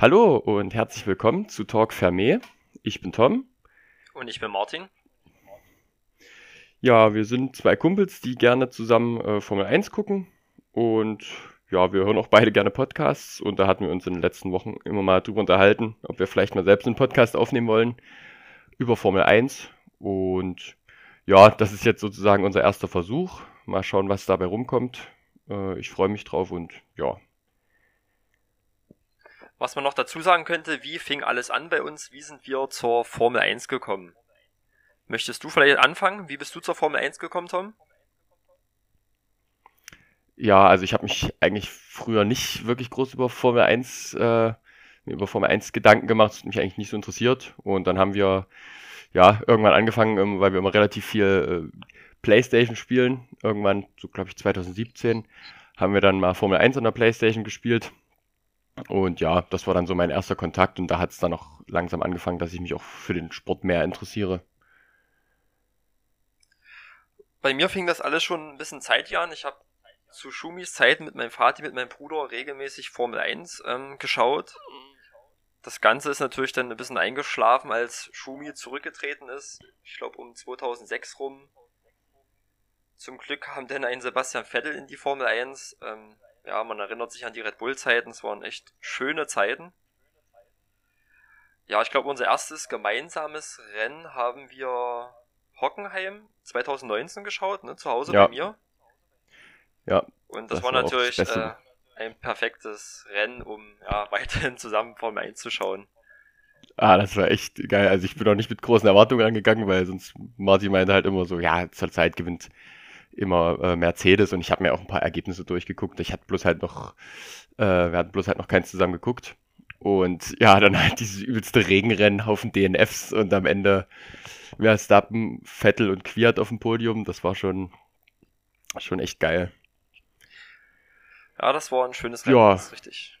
Hallo und herzlich willkommen zu Talk Fermé. Ich bin Tom. Und ich bin Martin. Ja, wir sind zwei Kumpels, die gerne zusammen äh, Formel 1 gucken. Und ja, wir hören auch beide gerne Podcasts. Und da hatten wir uns in den letzten Wochen immer mal drüber unterhalten, ob wir vielleicht mal selbst einen Podcast aufnehmen wollen über Formel 1. Und ja, das ist jetzt sozusagen unser erster Versuch. Mal schauen, was dabei rumkommt. Äh, ich freue mich drauf und ja, was man noch dazu sagen könnte, wie fing alles an bei uns? Wie sind wir zur Formel 1 gekommen? Möchtest du vielleicht anfangen? Wie bist du zur Formel 1 gekommen, Tom? Ja, also ich habe mich eigentlich früher nicht wirklich groß über Formel 1, äh, über Formel 1 Gedanken gemacht, das hat mich eigentlich nicht so interessiert. Und dann haben wir ja irgendwann angefangen, ähm, weil wir immer relativ viel äh, Playstation spielen. Irgendwann, so glaube ich 2017, haben wir dann mal Formel 1 an der Playstation gespielt. Und ja, das war dann so mein erster Kontakt und da hat es dann auch langsam angefangen, dass ich mich auch für den Sport mehr interessiere. Bei mir fing das alles schon ein bisschen Zeit an. Ich habe zu Schumis Zeit mit meinem Vater, mit meinem Bruder regelmäßig Formel 1 ähm, geschaut. Das Ganze ist natürlich dann ein bisschen eingeschlafen, als Schumi zurückgetreten ist. Ich glaube um 2006 rum. Zum Glück kam dann ein Sebastian Vettel in die Formel 1. Ähm, ja, man erinnert sich an die Red Bull-Zeiten, es waren echt schöne Zeiten. Ja, ich glaube, unser erstes gemeinsames Rennen haben wir Hockenheim 2019 geschaut, ne, zu Hause ja. bei mir. Ja. Und das, das war, war natürlich äh, ein perfektes Rennen, um ja, weiterhin zusammen Formel 1 zu schauen. Ah, das war echt geil. Also ich bin auch nicht mit großen Erwartungen angegangen, weil sonst Martin meinte halt immer so, ja, zur Zeit gewinnt immer äh, Mercedes und ich habe mir auch ein paar Ergebnisse durchgeguckt. Ich hatte bloß halt noch, äh, wir hatten bloß halt noch keins zusammen geguckt. Und ja, dann halt dieses übelste Regenrennen, Haufen DNFs und am Ende Verstappen, Vettel und Quiert auf dem Podium. Das war schon, schon echt geil. Ja, das war ein schönes Rennen, ja. das ist richtig.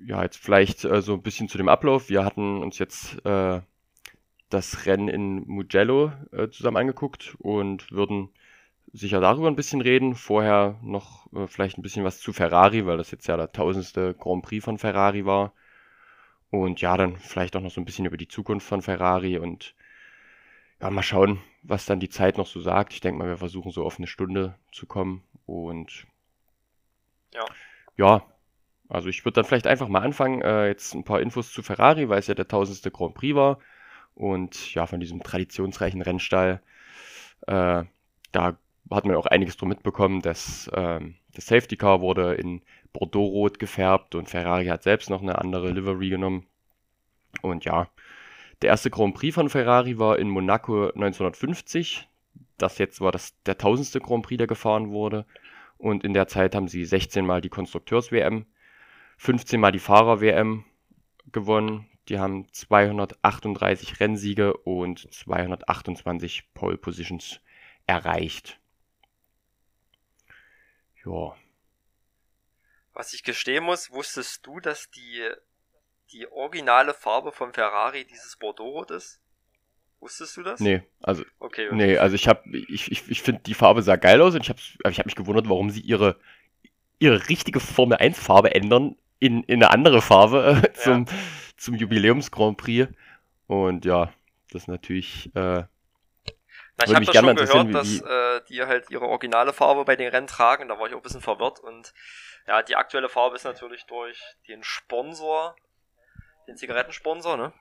Ja, jetzt vielleicht äh, so ein bisschen zu dem Ablauf. Wir hatten uns jetzt äh, das Rennen in Mugello äh, zusammen angeguckt und würden sicher darüber ein bisschen reden. Vorher noch äh, vielleicht ein bisschen was zu Ferrari, weil das jetzt ja der tausendste Grand Prix von Ferrari war. Und ja, dann vielleicht auch noch so ein bisschen über die Zukunft von Ferrari und ja, mal schauen, was dann die Zeit noch so sagt. Ich denke mal, wir versuchen so auf eine Stunde zu kommen und ja, ja also ich würde dann vielleicht einfach mal anfangen, äh, jetzt ein paar Infos zu Ferrari, weil es ja der tausendste Grand Prix war und ja, von diesem traditionsreichen Rennstall. Äh, da hat man auch einiges drum mitbekommen, dass ähm, das Safety Car wurde in Bordeaux-Rot gefärbt und Ferrari hat selbst noch eine andere Livery genommen. Und ja, der erste Grand Prix von Ferrari war in Monaco 1950. Das jetzt war das der tausendste Grand Prix, der gefahren wurde. Und in der Zeit haben sie 16 Mal die Konstrukteurs-WM, 15 Mal die Fahrer-WM gewonnen. Die haben 238 Rennsiege und 228 Pole Positions erreicht. Ja. Was ich gestehen muss, wusstest du, dass die, die originale Farbe von Ferrari dieses Bordeaux-Rot ist? Wusstest du das? Nee, also, okay, nee, also ich hab, ich, ich, ich finde die Farbe sah geil aus und ich habe ich hab mich gewundert, warum sie ihre, ihre richtige Formel 1 Farbe ändern in, in eine andere Farbe äh, zum, ja. zum Jubiläums Grand Prix. Und ja, das ist natürlich, äh, na, ich habe das schon gehört, dass äh, die halt ihre originale Farbe bei den Rennen tragen. Da war ich auch ein bisschen verwirrt. Und ja, die aktuelle Farbe ist natürlich durch den Sponsor, den Zigarettensponsor, ne?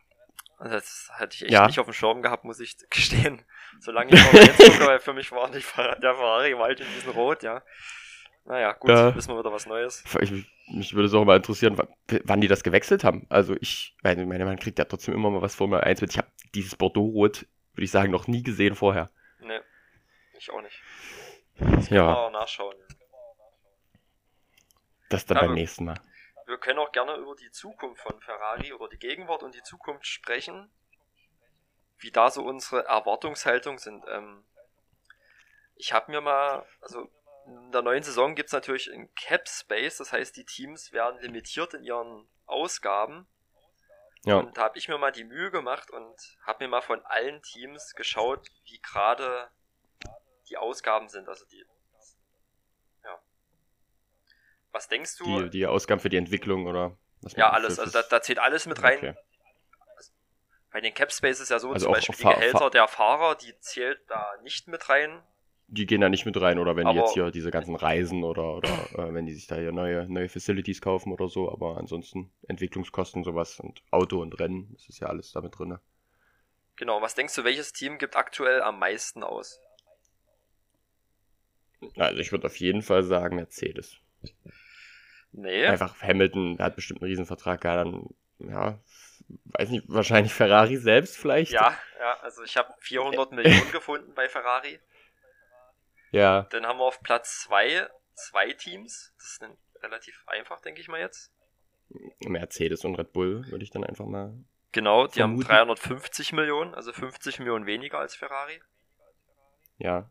Also das hatte ich echt ja. nicht auf dem Schirm gehabt, muss ich gestehen. Solange ich jetzt gucke, weil für mich war nicht der Ferrari halt in diesem Rot, ja. Naja, gut, ja. wissen wir wieder was Neues. Ich, mich würde es auch mal interessieren, wann die das gewechselt haben. Also ich, meine, man kriegt ja trotzdem immer mal was Formel 1 mit. Ich habe dieses Bordeaux-Rot würde ich sagen, noch nie gesehen vorher. Nee, ich auch nicht. Das ja. Mal nachschauen. Das dann ja, beim nächsten Mal. Wir können auch gerne über die Zukunft von Ferrari oder die Gegenwart und die Zukunft sprechen. Wie da so unsere Erwartungshaltung sind. Ähm, ich habe mir mal, also in der neuen Saison gibt es natürlich ein Cap Space, das heißt, die Teams werden limitiert in ihren Ausgaben. Ja. Und da habe ich mir mal die Mühe gemacht und habe mir mal von allen Teams geschaut, wie gerade die Ausgaben sind. Also die. Ja. Was denkst du? Die, die Ausgaben für die Entwicklung, oder? Ja, alles. Also da, da, zählt alles mit rein. Okay. Bei den Cap Space ist ja so, also zum Beispiel die Gehälter der Fahrer, die zählt da nicht mit rein. Die gehen da nicht mit rein, oder wenn aber die jetzt hier diese ganzen Reisen oder, oder äh, wenn die sich da hier neue, neue Facilities kaufen oder so, aber ansonsten Entwicklungskosten, sowas und Auto und Rennen, das ist ja alles damit drin. Genau, was denkst du, welches Team gibt aktuell am meisten aus? Also ich würde auf jeden Fall sagen Mercedes. Nee. Einfach Hamilton, der hat bestimmt einen Riesenvertrag, ja, dann, ja, weiß nicht, wahrscheinlich Ferrari selbst vielleicht. Ja, ja, also ich habe 400 Millionen gefunden bei Ferrari. Ja. Dann haben wir auf Platz 2 zwei Teams. Das ist relativ einfach, denke ich mal jetzt. Mercedes und Red Bull würde ich dann einfach mal. Genau, die vermuten. haben 350 Millionen, also 50 Millionen weniger als Ferrari. Ja.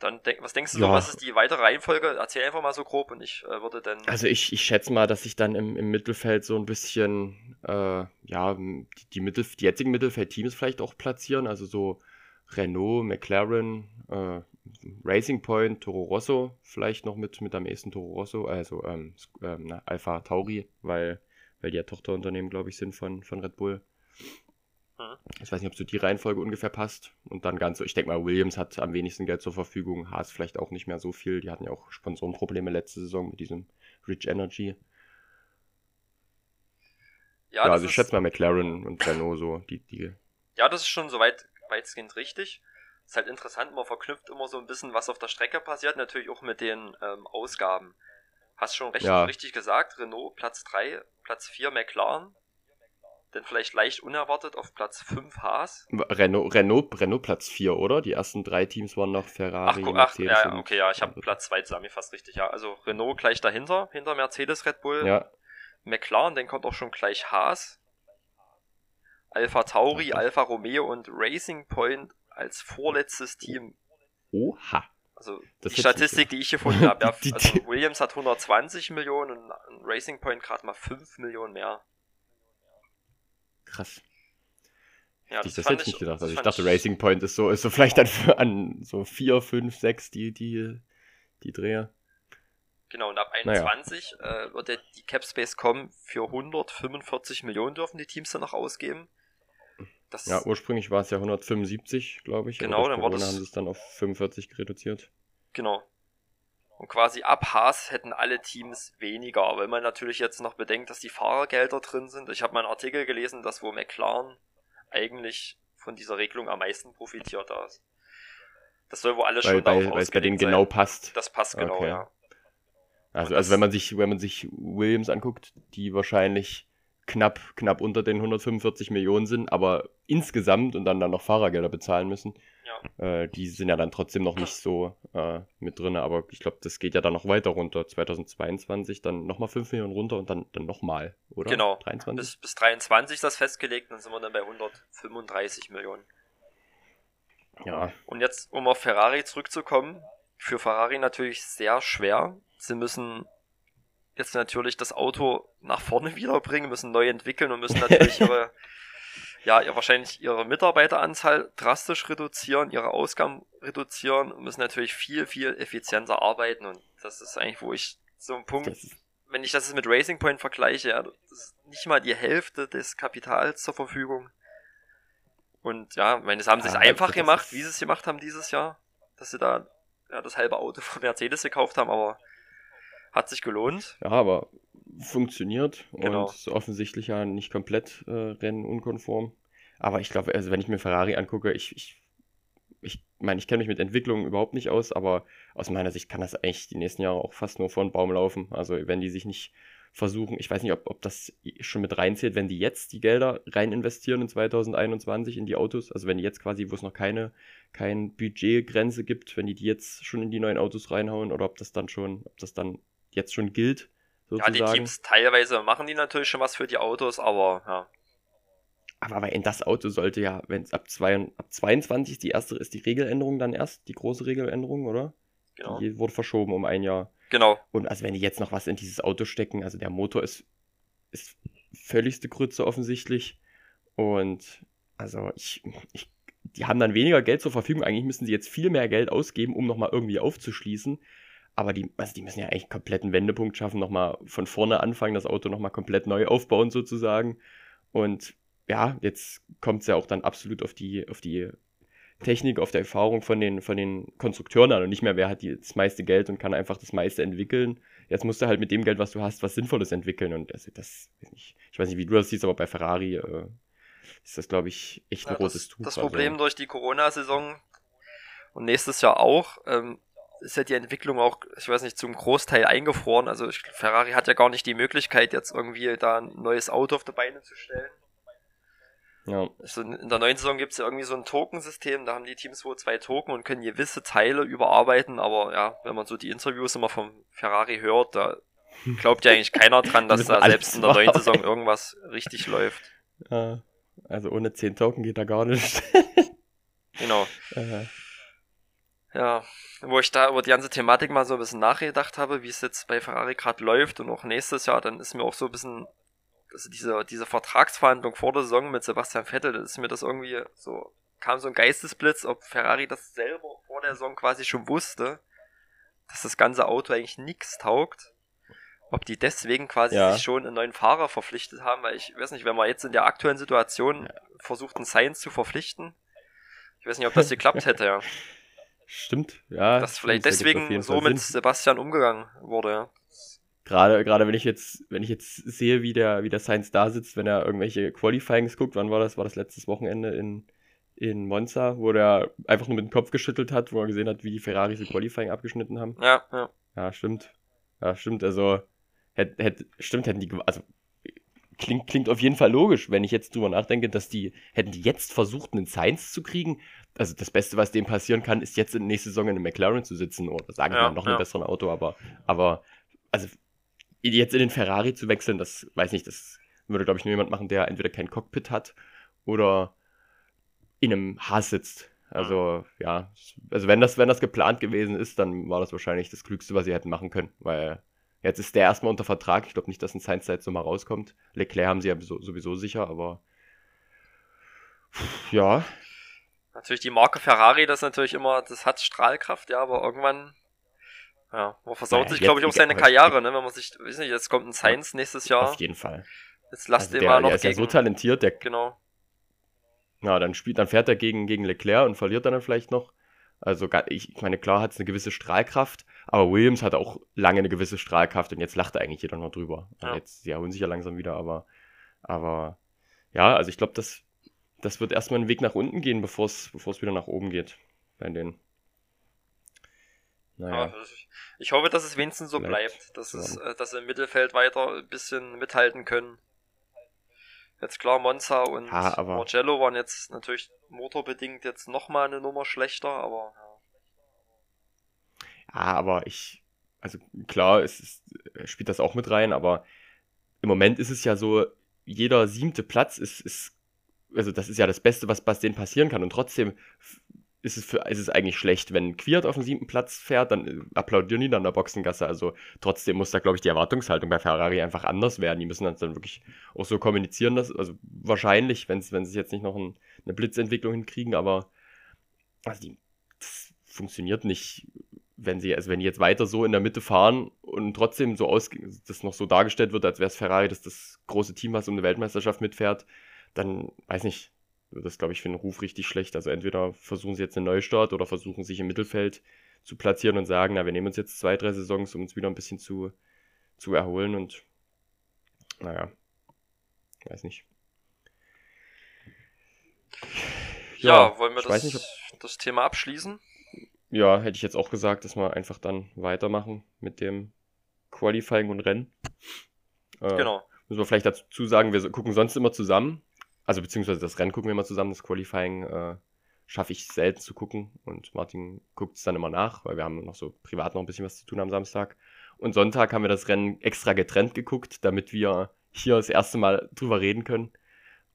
Dann denk, was denkst du ja. so, was ist die weitere Reihenfolge? Erzähl einfach mal so grob und ich äh, würde dann. Also ich, ich schätze mal, dass sich dann im, im Mittelfeld so ein bisschen, äh, ja, die, die, Mittel, die jetzigen Mittelfeldteams vielleicht auch platzieren. Also so Renault, McLaren, äh, Racing Point, Toro Rosso, vielleicht noch mit, mit am ehesten Toro Rosso, also ähm, ähm, Alpha Tauri, weil, weil die ja Tochterunternehmen, glaube ich, sind von, von Red Bull. Mhm. Ich weiß nicht, ob so die Reihenfolge ungefähr passt. Und dann ganz so, ich denke mal, Williams hat am wenigsten Geld zur Verfügung, Haas vielleicht auch nicht mehr so viel. Die hatten ja auch Sponsorenprobleme letzte Saison mit diesem Rich Energy. Ja, ja also ich schätze mal McLaren und Renault so, die, die. Ja, das ist schon soweit weitestgehend richtig. Ist halt interessant, man verknüpft immer so ein bisschen, was auf der Strecke passiert, natürlich auch mit den ähm, Ausgaben. Hast schon recht, ja. richtig gesagt, Renault Platz 3, Platz 4 McLaren, denn vielleicht leicht unerwartet auf Platz 5 Haas. Renault, Renault, Renault Platz 4, oder? Die ersten drei Teams waren noch Ferrari, ach, ach ja, okay, ja, ich habe Platz 2 zusammengefasst, richtig, ja. Also Renault gleich dahinter, hinter Mercedes, Red Bull. Ja. McLaren, dann kommt auch schon gleich Haas. Alpha Tauri, Alpha Romeo und Racing Point als vorletztes Team. Oha. Also das die Statistik, die ich gefunden habe, ja, also Williams hat 120 Millionen und Racing Point gerade mal 5 Millionen mehr. Krass. Ja, das, das hätte ich nicht gedacht. Also ich dachte, Racing Point ist so, ist so vielleicht dann für an so 4, 5, 6 die, die, die Dreher. Genau, und ab 21 naja. äh, wird der, die Cap Space kommen. Für 145 Millionen dürfen die Teams dann noch ausgeben. Das ja, ursprünglich war es ja 175, glaube ich. Genau, dann Corona haben sie es dann auf 45 reduziert. Genau. Und quasi ab Haas hätten alle Teams weniger. Wenn man natürlich jetzt noch bedenkt, dass die Fahrergelder drin sind. Ich habe mal einen Artikel gelesen, dass wo McLaren eigentlich von dieser Regelung am meisten profitiert hat. Das soll wohl alles weil, schon weil, weil es bei denen sein. genau passt. Das passt genau, okay. ja. Also, also wenn man sich, wenn man sich Williams anguckt, die wahrscheinlich knapp, knapp unter den 145 Millionen sind, aber insgesamt und dann, dann noch Fahrergelder bezahlen müssen, ja. äh, die sind ja dann trotzdem noch nicht so äh, mit drin. Aber ich glaube, das geht ja dann noch weiter runter. 2022 dann nochmal 5 Millionen runter und dann, dann nochmal, oder? Genau. 23? Bis, bis 23 ist das festgelegt, dann sind wir dann bei 135 Millionen. Ja. Und jetzt, um auf Ferrari zurückzukommen, für Ferrari natürlich sehr schwer. Sie müssen jetzt natürlich das Auto nach vorne wiederbringen, müssen neu entwickeln und müssen natürlich ihre, ja, ihr wahrscheinlich ihre Mitarbeiteranzahl drastisch reduzieren, ihre Ausgaben reduzieren und müssen natürlich viel, viel effizienter arbeiten und das ist eigentlich, wo ich so ein Punkt, wenn ich das mit Racing Point vergleiche, ja, das ist nicht mal die Hälfte des Kapitals zur Verfügung. Und ja, ich meine, das haben sie ja, einfach gemacht, wie sie es gemacht haben dieses Jahr, dass sie da ja, das halbe Auto von Mercedes gekauft haben, aber hat sich gelohnt. Ja, aber funktioniert genau. und offensichtlich ja nicht komplett äh, rennunkonform. Aber ich glaube, also wenn ich mir Ferrari angucke, ich, ich, ich meine, ich kenne mich mit Entwicklung überhaupt nicht aus, aber aus meiner Sicht kann das eigentlich die nächsten Jahre auch fast nur vor den Baum laufen. Also wenn die sich nicht versuchen, ich weiß nicht, ob, ob das schon mit reinzählt, wenn die jetzt die Gelder rein investieren in 2021 in die Autos, also wenn die jetzt quasi, wo es noch keine, keine Budgetgrenze gibt, wenn die die jetzt schon in die neuen Autos reinhauen oder ob das dann schon, ob das dann jetzt schon gilt. Sozusagen. Ja, die Teams teilweise machen die natürlich schon was für die Autos, aber ja. Aber, aber in das Auto sollte ja, wenn es ab, ab 22 die erste ist, die Regeländerung dann erst, die große Regeländerung, oder? Genau. Die wurde verschoben um ein Jahr. Genau. Und also wenn die jetzt noch was in dieses Auto stecken, also der Motor ist, ist völligste Grütze offensichtlich. Und also ich, ich, die haben dann weniger Geld zur Verfügung. Eigentlich müssen sie jetzt viel mehr Geld ausgeben, um nochmal irgendwie aufzuschließen. Aber die, also die müssen ja eigentlich kompletten Wendepunkt schaffen, nochmal von vorne anfangen, das Auto nochmal komplett neu aufbauen sozusagen. Und ja, jetzt kommt es ja auch dann absolut auf die, auf die Technik, auf die Erfahrung von den, von den Konstrukteuren an und nicht mehr, wer hat die, das meiste Geld und kann einfach das meiste entwickeln. Jetzt musst du halt mit dem Geld, was du hast, was Sinnvolles entwickeln. Und das, das ich weiß nicht, wie du das siehst, aber bei Ferrari äh, ist das, glaube ich, echt ein ja, rotes Tuch. Das Problem also. durch die Corona-Saison und nächstes Jahr auch, ähm, ist ja die Entwicklung auch, ich weiß nicht, zum Großteil eingefroren. Also ich, Ferrari hat ja gar nicht die Möglichkeit, jetzt irgendwie da ein neues Auto auf die Beine zu stellen. Ja. Also in der neuen Saison gibt es ja irgendwie so ein Tokensystem, da haben die Teams wohl zwei Token und können gewisse Teile überarbeiten, aber ja, wenn man so die Interviews immer vom Ferrari hört, da glaubt ja eigentlich keiner dran, dass da selbst in der neuen Saison irgendwas richtig läuft. Ja, also ohne 10 Token geht da gar nicht. genau. Äh. Ja, wo ich da über die ganze Thematik mal so ein bisschen nachgedacht habe, wie es jetzt bei Ferrari gerade läuft und auch nächstes Jahr, dann ist mir auch so ein bisschen, also diese, diese Vertragsverhandlung vor der Saison mit Sebastian Vettel, das ist mir das irgendwie so, kam so ein Geistesblitz, ob Ferrari das selber vor der Saison quasi schon wusste, dass das ganze Auto eigentlich nichts taugt. Ob die deswegen quasi ja. sich schon einen neuen Fahrer verpflichtet haben, weil ich weiß nicht, wenn man jetzt in der aktuellen Situation versucht, einen Science zu verpflichten, ich weiß nicht, ob das geklappt hätte, ja. Stimmt, ja. Dass vielleicht deswegen so mit Sebastian umgegangen wurde, ja. Gerade, gerade wenn ich jetzt, wenn ich jetzt sehe, wie der, wie der Science da sitzt, wenn er irgendwelche Qualifyings guckt, wann war das? War das letztes Wochenende in, in Monza, wo der einfach nur mit dem Kopf geschüttelt hat, wo er gesehen hat, wie die Ferraris im Qualifying abgeschnitten haben. Ja, ja. Ja, stimmt. Ja, stimmt. Also, hätt, hätt, stimmt, hätten die, also, klingt, klingt auf jeden Fall logisch, wenn ich jetzt drüber nachdenke, dass die, hätten die jetzt versucht, einen Science zu kriegen, also das Beste, was dem passieren kann, ist jetzt in der nächsten Saison in einem McLaren zu sitzen oder sagen wir ja, mal noch ja. einem besseren Auto, aber, aber also jetzt in den Ferrari zu wechseln, das weiß nicht, das würde glaube ich nur jemand machen, der entweder kein Cockpit hat oder in einem Haas sitzt. Also ja, also wenn das wenn das geplant gewesen ist, dann war das wahrscheinlich das Klügste, was sie hätten machen können, weil jetzt ist der erstmal unter Vertrag. Ich glaube nicht, dass ein Science Zeit so mal rauskommt. Leclerc haben sie ja sowieso sicher, aber ja, Natürlich die Marke Ferrari, das ist natürlich immer, das hat Strahlkraft, ja, aber irgendwann, ja, man versaut naja, sich, glaube ich, auch seine Karriere, ne, wenn man sich, weiß nicht, jetzt kommt ein Science nächstes Jahr. Auf jeden Fall. Jetzt lasst also den mal noch der ist gegen, ja so talentiert, der, genau. Ja, dann spielt, dann fährt er gegen, gegen Leclerc und verliert dann vielleicht noch. Also, ich meine, klar hat es eine gewisse Strahlkraft, aber Williams hat auch lange eine gewisse Strahlkraft und jetzt lacht eigentlich jeder noch drüber. Ja. Jetzt, sie erholen sich ja langsam wieder, aber, aber, ja, also ich glaube, das, das wird erstmal einen Weg nach unten gehen, bevor es wieder nach oben geht. Bei denen. Naja. ich hoffe, dass es wenigstens so bleibt, bleibt dass, es, äh, dass sie im Mittelfeld weiter ein bisschen mithalten können. Jetzt klar, Monza und ja. Marcello waren jetzt natürlich motorbedingt jetzt nochmal eine Nummer schlechter, aber ja. ja, aber ich, also klar, es ist, spielt das auch mit rein, aber im Moment ist es ja so, jeder siebte Platz ist, ist also das ist ja das Beste, was, was denen passieren kann. Und trotzdem ist es, für, ist es eigentlich schlecht, wenn Quiert auf den siebten Platz fährt, dann äh, applaudieren die dann in der Boxengasse. Also trotzdem muss da, glaube ich, die Erwartungshaltung bei Ferrari einfach anders werden. Die müssen das dann wirklich auch so kommunizieren, dass, also wahrscheinlich, wenn sie jetzt nicht noch ein, eine Blitzentwicklung hinkriegen, aber also die, das funktioniert nicht, wenn sie, also wenn die jetzt weiter so in der Mitte fahren und trotzdem so aus, das noch so dargestellt wird, als wäre es Ferrari, dass das große Team, was um eine Weltmeisterschaft mitfährt, dann, weiß nicht, das, glaube ich, für den Ruf richtig schlecht. Also entweder versuchen sie jetzt einen Neustart oder versuchen sich im Mittelfeld zu platzieren und sagen, na, wir nehmen uns jetzt zwei, drei Saisons, um uns wieder ein bisschen zu, zu erholen und naja, weiß nicht. Ja, ja wollen wir das, nicht, ob... das Thema abschließen? Ja, hätte ich jetzt auch gesagt, dass wir einfach dann weitermachen mit dem Qualifying und Rennen. Äh, genau. Müssen wir vielleicht dazu sagen, wir gucken sonst immer zusammen. Also beziehungsweise das Rennen gucken wir immer zusammen, das Qualifying äh, schaffe ich selten zu gucken und Martin guckt es dann immer nach, weil wir haben noch so privat noch ein bisschen was zu tun am Samstag. Und Sonntag haben wir das Rennen extra getrennt geguckt, damit wir hier das erste Mal drüber reden können.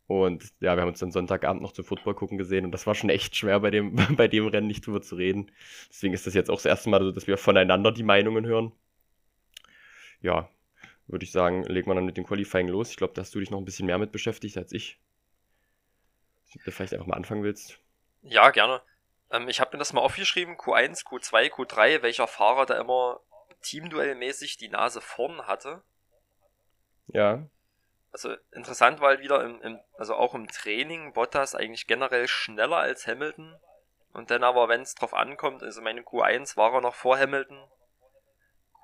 Und ja, wir haben uns dann Sonntagabend noch zum Football gucken gesehen und das war schon echt schwer bei dem, bei dem Rennen nicht drüber zu reden. Deswegen ist das jetzt auch das erste Mal so, dass wir voneinander die Meinungen hören. Ja, würde ich sagen, legen wir dann mit dem Qualifying los. Ich glaube, da hast du dich noch ein bisschen mehr mit beschäftigt als ich. Ob du vielleicht einfach mal anfangen willst. Ja, gerne. Ähm, ich habe mir das mal aufgeschrieben, Q1, Q2, Q3, welcher Fahrer da immer Teamduell-mäßig die Nase vorn hatte. Ja. Also interessant, weil wieder im, im, also auch im Training Bottas eigentlich generell schneller als Hamilton. Und dann aber, wenn es drauf ankommt, also meine Q1 war er noch vor Hamilton.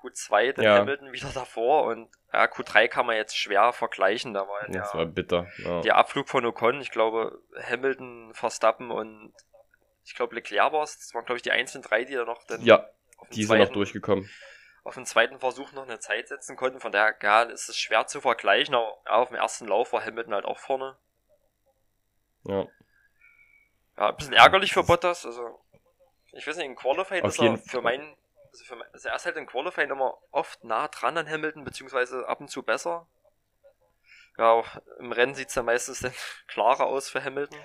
Q2 dann ja. Hamilton wieder davor und ja, Q3 kann man jetzt schwer vergleichen. Da war ja das war bitter. Ja. Der Abflug von Ocon, ich glaube, Hamilton, Verstappen und ich glaube Leclerc war es. Das waren, glaube ich, die einzelnen drei, die da noch dann ja, die sind noch durchgekommen auf den zweiten Versuch noch eine Zeit setzen konnten. Von daher ja, ist es schwer zu vergleichen, aber auf dem ersten Lauf war Hamilton halt auch vorne. Ja. Ja, ein bisschen ärgerlich für Bottas. Also, ich weiß nicht, in Qualifying ist er für meinen. Also, für also er ist halt in Qualifying immer oft nah dran an Hamilton, beziehungsweise ab und zu besser. Ja, im Rennen sieht es ja meistens dann klarer aus für Hamilton.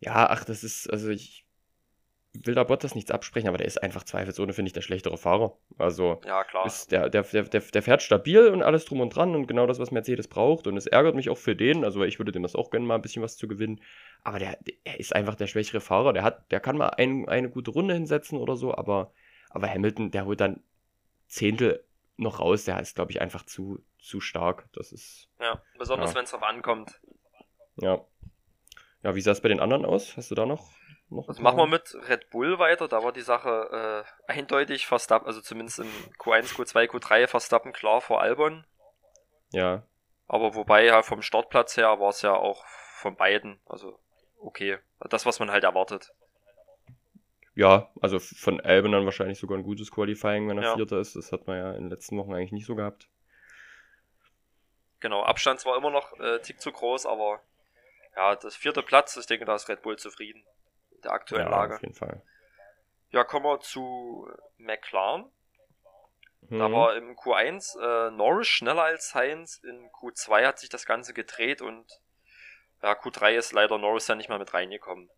Ja, ach, das ist, also ich will da Bottas nichts absprechen, aber der ist einfach zweifelsohne, finde ich, der schlechtere Fahrer. Also ja, klar. Ist der, der, der, der, der fährt stabil und alles drum und dran und genau das, was Mercedes braucht. Und es ärgert mich auch für den, also ich würde dem das auch gönnen, mal ein bisschen was zu gewinnen. Aber der, der ist einfach der schwächere Fahrer. Der hat, der kann mal ein, eine gute Runde hinsetzen oder so, aber, aber Hamilton, der holt dann Zehntel noch raus, der ist, glaube ich, einfach zu, zu stark. Das ist. Ja, besonders ja. wenn es drauf ankommt. Ja. Ja, wie sah es bei den anderen aus? Hast du da noch noch also machen wir mit Red Bull weiter. Da war die Sache äh, eindeutig Verstappen, also zumindest in Q1, Q2, Q3 Verstappen klar vor Albon. Ja. Aber wobei ja vom Startplatz her war es ja auch von beiden, also okay. Das, was man halt erwartet. Ja, also von Albon dann wahrscheinlich sogar ein gutes Qualifying, wenn er ja. Vierter ist. Das hat man ja in den letzten Wochen eigentlich nicht so gehabt. Genau, Abstand zwar immer noch äh, tick zu groß, aber ja, das vierte Platz, ich denke, da ist Red Bull zufrieden der aktuellen ja, Lage. Auf jeden Fall. Ja, kommen wir zu McLaren. Mhm. Da war im Q1 äh, Norris schneller als Sainz, in Q2 hat sich das Ganze gedreht und ja, Q3 ist leider Norris ja nicht mal mit reingekommen.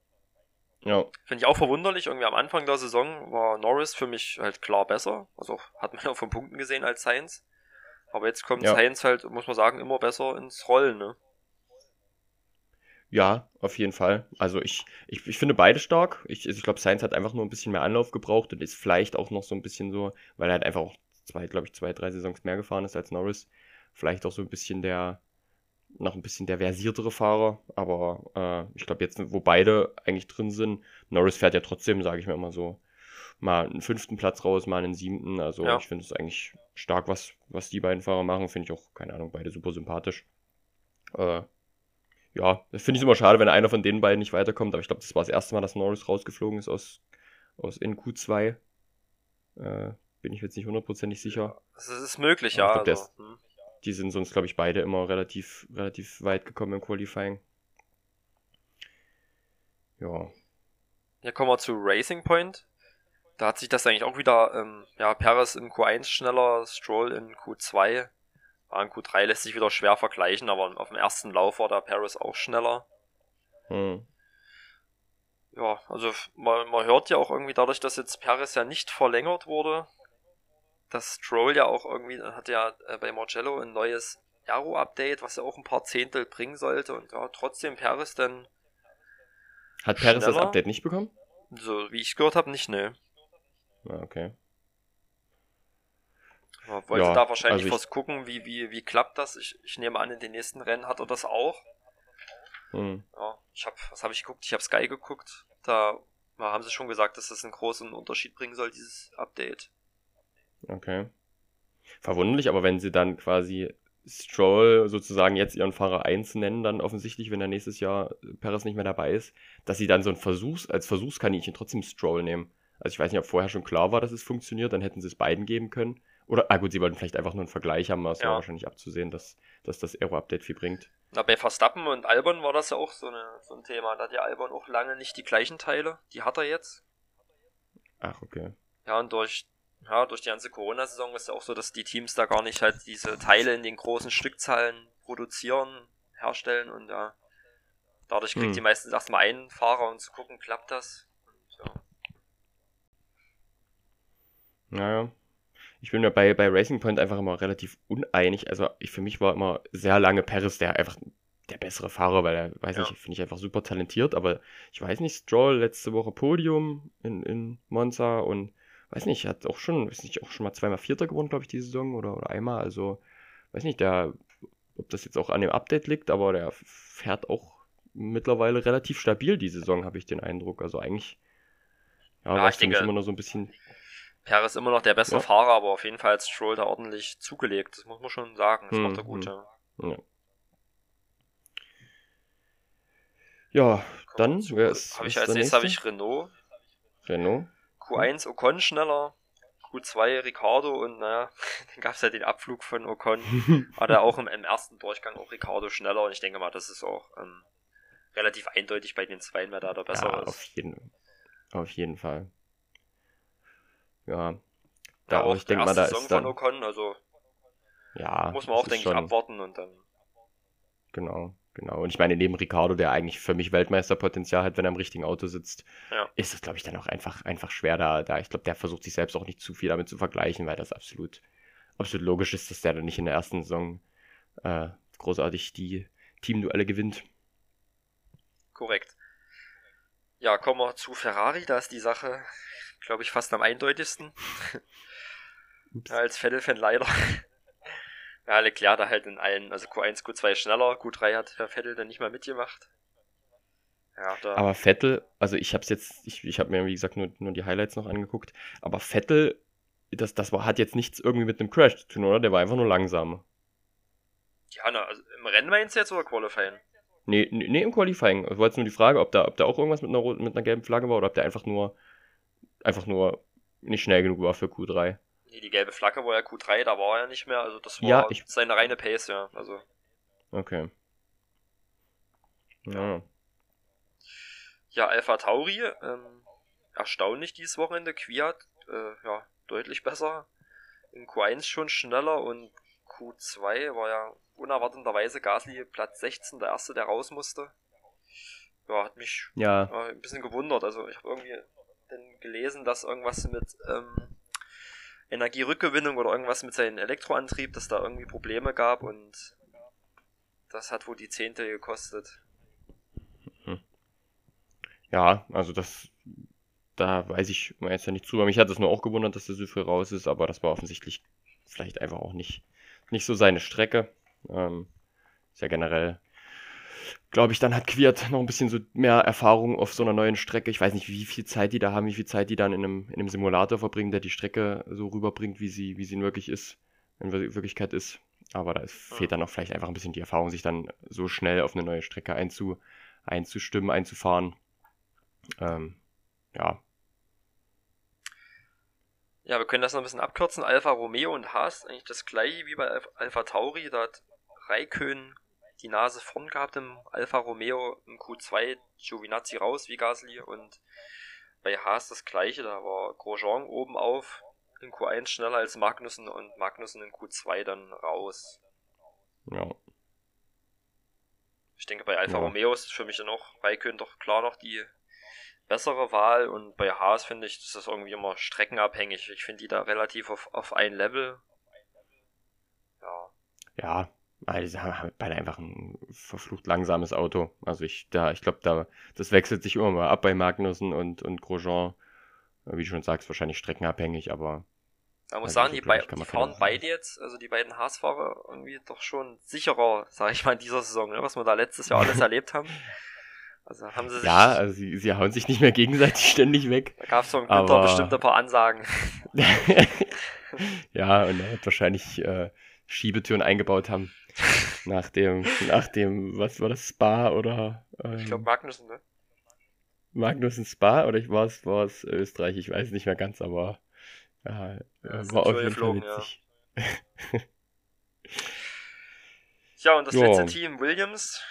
Ja. Finde ich auch verwunderlich. Irgendwie am Anfang der Saison war Norris für mich halt klar besser. Also hat man ja von Punkten gesehen als Sainz. Aber jetzt kommt ja. Sainz halt, muss man sagen, immer besser ins Rollen, ne? Ja, auf jeden Fall. Also ich, ich, ich finde beide stark. Ich, ich glaube, Sainz hat einfach nur ein bisschen mehr Anlauf gebraucht und ist vielleicht auch noch so ein bisschen so, weil er halt einfach auch zwei, glaube ich, zwei, drei Saisons mehr gefahren ist als Norris. Vielleicht auch so ein bisschen der, noch ein bisschen der versiertere Fahrer. Aber äh, ich glaube jetzt, wo beide eigentlich drin sind, Norris fährt ja trotzdem, sage ich mir immer so, mal einen fünften Platz raus, mal einen siebten. Also ja. ich finde es eigentlich stark, was, was die beiden Fahrer machen. Finde ich auch, keine Ahnung, beide super sympathisch. Äh, ja, das finde ich immer schade, wenn einer von den beiden nicht weiterkommt, aber ich glaube, das war das erste Mal, dass Norris rausgeflogen ist aus, aus NQ2. Äh, bin ich jetzt nicht hundertprozentig sicher. Das ist möglich, ja. Glaub, also, hm. Die sind sonst, glaube ich, beide immer relativ, relativ weit gekommen im Qualifying. Ja. Hier kommen wir zu Racing Point. Da hat sich das eigentlich auch wieder, ähm, ja, Perez in Q1 schneller, Stroll in Q2 in Q3 lässt sich wieder schwer vergleichen, aber auf dem ersten Lauf war der Paris auch schneller. Hm. Ja, also man, man hört ja auch irgendwie dadurch, dass jetzt Paris ja nicht verlängert wurde, dass Stroll ja auch irgendwie, hat ja äh, bei Marcello ein neues Aero-Update, was ja auch ein paar Zehntel bringen sollte und ja, trotzdem Paris dann. Hat Paris das Update nicht bekommen? So, wie ich gehört habe, nicht, ne. Okay. Ja, wollte ja, da wahrscheinlich also was gucken, wie, wie, wie klappt das. Ich, ich nehme an, in den nächsten Rennen hat er das auch. Hm. Ja, ich habe, was habe ich geguckt? Ich habe Sky geguckt. Da haben sie schon gesagt, dass das einen großen Unterschied bringen soll, dieses Update. Okay. Verwunderlich, aber wenn sie dann quasi Stroll sozusagen jetzt ihren Fahrer 1 nennen, dann offensichtlich, wenn er nächstes Jahr Perez nicht mehr dabei ist, dass sie dann so ein Versuchs, als Versuchskaninchen trotzdem Stroll nehmen. Also ich weiß nicht, ob vorher schon klar war, dass es funktioniert, dann hätten sie es beiden geben können. Oder, ah gut, sie wollten vielleicht einfach nur einen Vergleich haben, aber es ja. war wahrscheinlich abzusehen, dass, dass das Aero-Update viel bringt. Na, bei Verstappen und Albon war das ja auch so, eine, so ein Thema. Da hat ja Albon auch lange nicht die gleichen Teile. Die hat er jetzt. Ach, okay. Ja, und durch, ja, durch die ganze Corona-Saison ist ja auch so, dass die Teams da gar nicht halt diese Teile in den großen Stückzahlen produzieren, herstellen und ja, dadurch kriegt hm. die meistens erstmal einen Fahrer und zu gucken, klappt das. Und, ja. Naja, ich bin mir bei, bei Racing Point einfach immer relativ uneinig. Also ich, für mich war immer sehr lange Paris der einfach der bessere Fahrer, weil er, weiß ja. nicht, finde ich einfach super talentiert, aber ich weiß nicht, Stroll letzte Woche Podium in, in Monza und weiß nicht, hat auch schon, weiß nicht, auch schon mal zweimal Vierter gewonnen, glaube ich, die Saison oder, oder einmal. Also, weiß nicht, der, ob das jetzt auch an dem Update liegt, aber der fährt auch mittlerweile relativ stabil die Saison, habe ich den Eindruck. Also eigentlich, ja, ja ich denke, immer noch so ein bisschen. Perez ist immer noch der bessere ja. Fahrer, aber auf jeden Fall hat Stroll da ordentlich zugelegt. Das muss man schon sagen. Das hm, macht er gut, hm. ja. ja. Ja, dann wer ist. Habe ich als nächstes habe ich Renault. Renault. Q1 Ocon schneller, Q2 Ricardo und naja, dann gab es ja den Abflug von Ocon. War da auch im, im, ersten Durchgang auch Ricardo schneller und ich denke mal, das ist auch ähm, relativ eindeutig bei den Zweien, wer da der bessere ja, ist. Auf jeden, auf jeden Fall. Ja. Da ja, auch, ich denke mal, da Saison ist dann, von Ocon, also ja, muss man auch, denke ich, abwarten und dann. Genau. Genau. Und ich meine, neben Ricardo, der eigentlich für mich Weltmeisterpotenzial hat, wenn er im richtigen Auto sitzt, ja. ist es, glaube ich, dann auch einfach, einfach schwer da. da ich glaube, der versucht sich selbst auch nicht zu viel damit zu vergleichen, weil das absolut, absolut logisch ist, dass der dann nicht in der ersten Saison äh, großartig die Teamduelle gewinnt. Korrekt. Ja, kommen wir zu Ferrari. Da ist die Sache, glaube ich, fast am eindeutigsten. Als Vettel-Fan leider. Ja, Leclerc da halt in allen, also Q1, Q2 schneller, Q3 hat Herr Vettel dann nicht mal mitgemacht. Ja, da. Aber Vettel, also ich hab's jetzt, ich, ich habe mir wie gesagt nur, nur die Highlights noch angeguckt, aber Vettel, das, das war, hat jetzt nichts irgendwie mit einem Crash zu tun, oder? Der war einfach nur langsam. Ja, na, also im Rennen meinst du jetzt oder Qualifying? Nee, nee, nee im Qualifying. War jetzt nur die Frage, ob da, ob da auch irgendwas mit einer, mit einer gelben Flagge war oder ob der einfach nur, einfach nur nicht schnell genug war für Q3. Nee, die gelbe Flagge war ja Q3, da war er nicht mehr, also das war ja, ich... seine reine Pace, ja. Also. Okay. Ja. Ja, Alpha Tauri, ähm, erstaunlich dieses Wochenende. Quiat, äh, ja, deutlich besser. In Q1 schon schneller und Q2 war ja unerwartenderweise Gasly Platz 16, der erste, der raus musste. Ja, hat mich ja. ein bisschen gewundert. Also ich habe irgendwie dann gelesen, dass irgendwas mit ähm, Energierückgewinnung oder irgendwas mit seinem Elektroantrieb, dass da irgendwie Probleme gab und das hat wohl die Zehnte gekostet. Hm. Ja, also das, da weiß ich jetzt ja nicht zu. Mich hat es nur auch gewundert, dass der so viel raus ist, aber das war offensichtlich vielleicht einfach auch nicht, nicht so seine Strecke. Ähm, ist ja generell glaube ich, dann hat Quiert noch ein bisschen so mehr Erfahrung auf so einer neuen Strecke. Ich weiß nicht, wie viel Zeit die da haben, wie viel Zeit die dann in einem, in einem Simulator verbringen, der die Strecke so rüberbringt, wie sie, wie sie in wirklich ist, in Wirklichkeit ist. Aber da ist, fehlt dann noch vielleicht einfach ein bisschen die Erfahrung, sich dann so schnell auf eine neue Strecke einzu, einzustimmen, einzufahren. Ähm, ja. Ja, wir können das noch ein bisschen abkürzen. Alfa Romeo und Haas, eigentlich das gleiche wie bei Alfa Tauri. Da hat Raikön die Nase vorn gehabt im Alfa Romeo, im Q2 Giovinazzi raus wie Gasly und bei Haas das gleiche, da war Grosjean oben auf, in Q1 schneller als Magnussen und Magnussen in Q2 dann raus. Ja. Ich denke, bei Alfa ja. Romeo ist für mich dann auch Raikön doch klar noch die bessere Wahl und bei Haas finde ich, das ist irgendwie immer streckenabhängig. Ich finde die da relativ auf, auf ein Level. Ja. Ja, also beide einfach ein verflucht langsames Auto. Also ich, da, ich glaube, da, das wechselt sich immer mal ab bei Magnussen und, und Grosjean. Wie du schon sagst, wahrscheinlich streckenabhängig, aber. Man muss sagen, die, bei, die fahren beide jetzt, also die beiden Haas-Fahrer, irgendwie doch schon sicherer, sag ich mal, in dieser Saison, ne, was wir da letztes Jahr alles erlebt haben. Also haben sie sich, Ja, also sie, sie hauen sich nicht mehr gegenseitig ständig weg. Da gab es so im Winter bestimmt ein paar Ansagen. ja, und er wird wahrscheinlich äh, Schiebetüren eingebaut haben. Nach dem, nach dem, was war das, Spa oder? Ähm, ich glaube Magnussen, ne? Magnussen Spa oder ich war es, war es Österreich, ich weiß nicht mehr ganz, aber ja, ja war auf jeden Fall witzig. Ja. ja, und das jo. letzte Team Williams,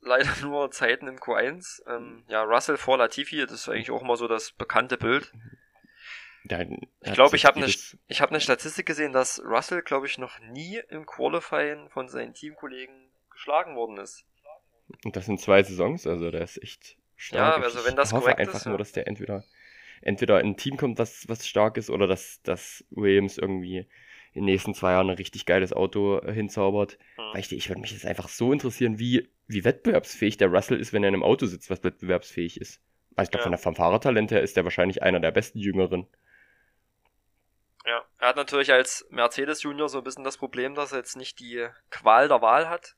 leider nur Zeiten im Q1. Ähm, ja, Russell vor Latifi, das ist eigentlich auch immer so das bekannte Bild. Ich glaube, ich habe eine, ich habe eine Statistik gesehen, dass Russell, glaube ich, noch nie im Qualifying von seinen Teamkollegen geschlagen worden ist. Und das sind zwei Saisons, also der ist echt stark. Ja, also wenn das ich hoffe korrekt einfach ist, nur, dass der entweder entweder in ein Team kommt, was, was stark ist, oder dass, dass Williams irgendwie in den nächsten zwei Jahren ein richtig geiles Auto hinzaubert. Hm. Weil ich, ich würde mich jetzt einfach so interessieren, wie, wie wettbewerbsfähig der Russell ist, wenn er in einem Auto sitzt, was wettbewerbsfähig ist. Also ich glaube, ja. von der Fahrertalent her ist der wahrscheinlich einer der besten Jüngeren. Ja, er hat natürlich als Mercedes Junior so ein bisschen das Problem, dass er jetzt nicht die Qual der Wahl hat.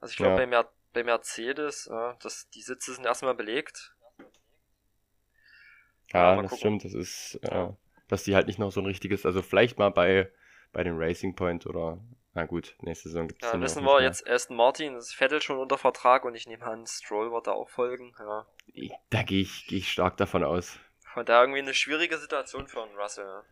Also ich glaube, ja. bei, Mer bei Mercedes, ja, das, die Sitze sind erstmal belegt. Ja, das gucken. stimmt. Das ist, äh, dass die halt nicht noch so ein richtiges, also vielleicht mal bei, bei den Racing Point oder, na gut, nächste Saison gibt es Ja, wissen wir jetzt Aston Martin, ist Vettel schon unter Vertrag und ich nehme an, Stroll wird da auch folgen, ja. Da gehe ich, geh ich stark davon aus. Von daher irgendwie eine schwierige Situation für einen Russell,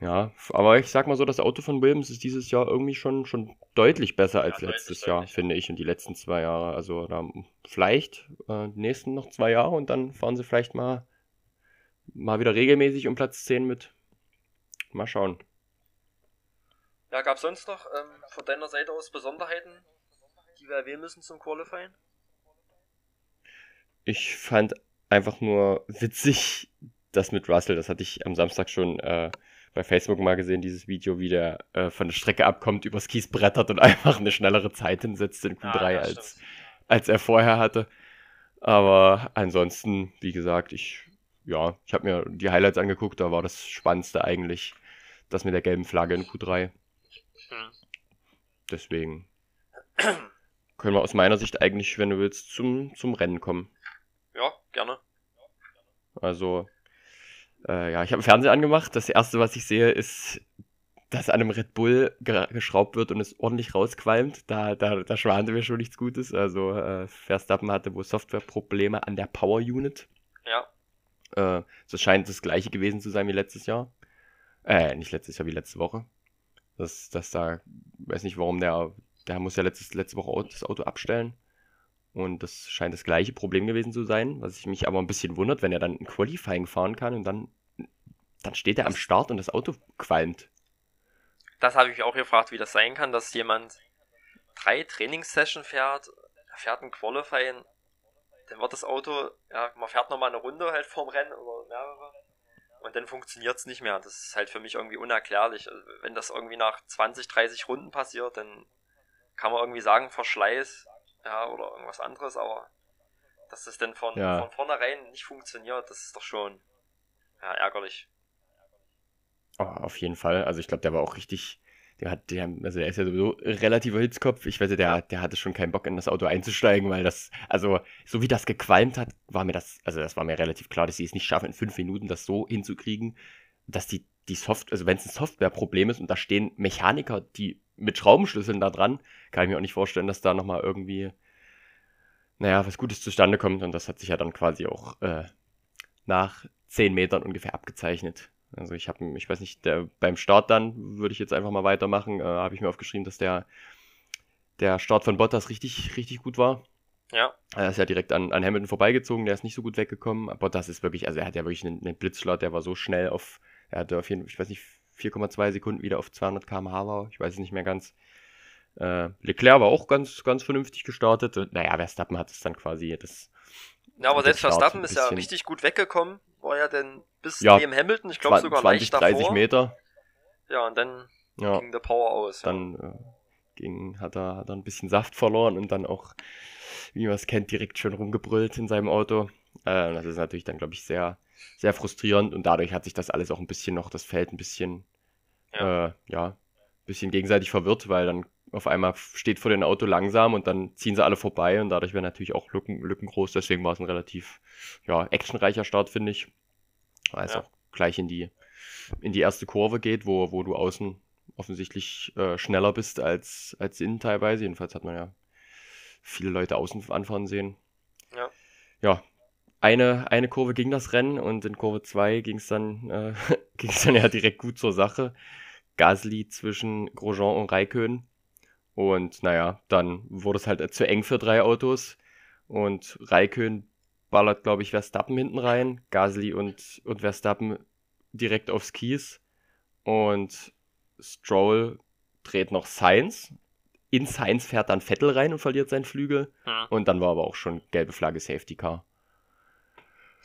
ja. Aber ich sag mal so, das Auto von Williams ist dieses Jahr irgendwie schon, schon deutlich besser als ja, letztes Jahr, deutlich. finde ich, und die letzten zwei Jahre. Also da vielleicht äh, die nächsten noch zwei Jahre und dann fahren sie vielleicht mal, mal wieder regelmäßig um Platz 10 mit. Mal schauen. Ja, gab es sonst noch ähm, von deiner Seite aus Besonderheiten, die wir erwähnen müssen zum Qualifying? Ich fand einfach nur witzig, das mit Russell, das hatte ich am Samstag schon äh, bei Facebook mal gesehen, dieses Video, wie der äh, von der Strecke abkommt, übers Kies brettert und einfach eine schnellere Zeit hinsetzt in Q3, ah, als, als er vorher hatte. Aber ansonsten, wie gesagt, ich, ja, ich habe mir die Highlights angeguckt, da war das Spannendste eigentlich das mit der gelben Flagge in Q3. Hm. Deswegen können wir aus meiner Sicht eigentlich, wenn du willst, zum, zum Rennen kommen. Ja, gerne. Also, äh, ja, ich habe Fernseher angemacht. Das erste, was ich sehe, ist, dass an einem Red Bull geschraubt wird und es ordentlich rausqualmt. Da, da, da schwante mir schon nichts Gutes. Also äh, Verstappen hatte wohl Softwareprobleme an der Power Unit. Ja. Äh, das scheint das gleiche gewesen zu sein wie letztes Jahr. Äh, nicht letztes Jahr, wie letzte Woche. Das, das da, weiß nicht warum, der, der muss ja letztes, letzte Woche das Auto abstellen. Und das scheint das gleiche Problem gewesen zu sein, was ich mich aber ein bisschen wundert, wenn er dann ein Qualifying fahren kann und dann, dann steht er am Start und das Auto qualmt. Das habe ich mich auch gefragt, wie das sein kann, dass jemand drei Trainingssessions fährt, fährt ein Qualifying, dann wird das Auto, ja, man fährt nochmal eine Runde halt vorm Rennen oder mehrere und dann funktioniert es nicht mehr. Das ist halt für mich irgendwie unerklärlich. Also wenn das irgendwie nach 20, 30 Runden passiert, dann kann man irgendwie sagen, Verschleiß ja, oder irgendwas anderes, aber dass das denn von, ja. von vornherein nicht funktioniert, das ist doch schon ja, ärgerlich. Oh, auf jeden Fall. Also ich glaube, der war auch richtig, der hat, der, also der ist ja sowieso relativer Hitzkopf. Ich weiß, der, der hatte schon keinen Bock in das Auto einzusteigen, weil das, also so wie das gequalmt hat, war mir das, also das war mir relativ klar, dass sie es nicht schaffen, in fünf Minuten das so hinzukriegen, dass die, die Software, also wenn es ein Softwareproblem ist und da stehen Mechaniker, die mit Schraubenschlüsseln da dran, kann ich mir auch nicht vorstellen, dass da nochmal irgendwie, naja, was Gutes zustande kommt. Und das hat sich ja dann quasi auch äh, nach zehn Metern ungefähr abgezeichnet. Also ich habe, ich weiß nicht, der, beim Start dann würde ich jetzt einfach mal weitermachen, äh, habe ich mir aufgeschrieben, dass der, der Start von Bottas richtig, richtig gut war. Ja. Er ist ja direkt an, an Hamilton vorbeigezogen, der ist nicht so gut weggekommen. Bottas ist wirklich, also er hat ja wirklich einen, einen Blitzstart, der war so schnell auf, er hatte auf jeden Fall, ich weiß nicht, 4,2 Sekunden wieder auf 200 km/h war. Ich weiß es nicht mehr ganz. Äh, Leclerc war auch ganz, ganz vernünftig gestartet. Und, naja, Verstappen hat es dann quasi das. Ja, aber selbst Verstappen ist ja richtig gut weggekommen. War ja dann bis ja, neben Hamilton, ich glaube sogar 20, leicht 30 davor. Meter. Ja, und dann ja. ging der Power aus. Dann ja. äh, ging, hat, er, hat er ein bisschen Saft verloren und dann auch, wie man es kennt, direkt schön rumgebrüllt in seinem Auto. Äh, das ist natürlich dann, glaube ich, sehr, sehr frustrierend und dadurch hat sich das alles auch ein bisschen noch, das Feld ein bisschen, ja, äh, ja bisschen gegenseitig verwirrt, weil dann auf einmal steht vor dem Auto langsam und dann ziehen sie alle vorbei und dadurch werden natürlich auch Lücken, Lücken groß. Deswegen war es ein relativ ja, actionreicher Start, finde ich. Weil es ja. auch gleich in die, in die erste Kurve geht, wo, wo du außen offensichtlich äh, schneller bist als, als innen teilweise. Jedenfalls hat man ja viele Leute außen anfahren sehen. Ja. Ja, eine, eine Kurve ging das Rennen und in Kurve 2 ging es dann, äh, dann ja direkt gut zur Sache. Gasly zwischen Grosjean und Raikön. Und naja, dann wurde es halt zu eng für drei Autos. Und Raikön ballert, glaube ich, Verstappen hinten rein. Gasly und, und Verstappen direkt aufs Kies. Und Stroll dreht noch Sainz. In Sainz fährt dann Vettel rein und verliert seinen Flügel. Hm. Und dann war aber auch schon gelbe Flagge Safety Car.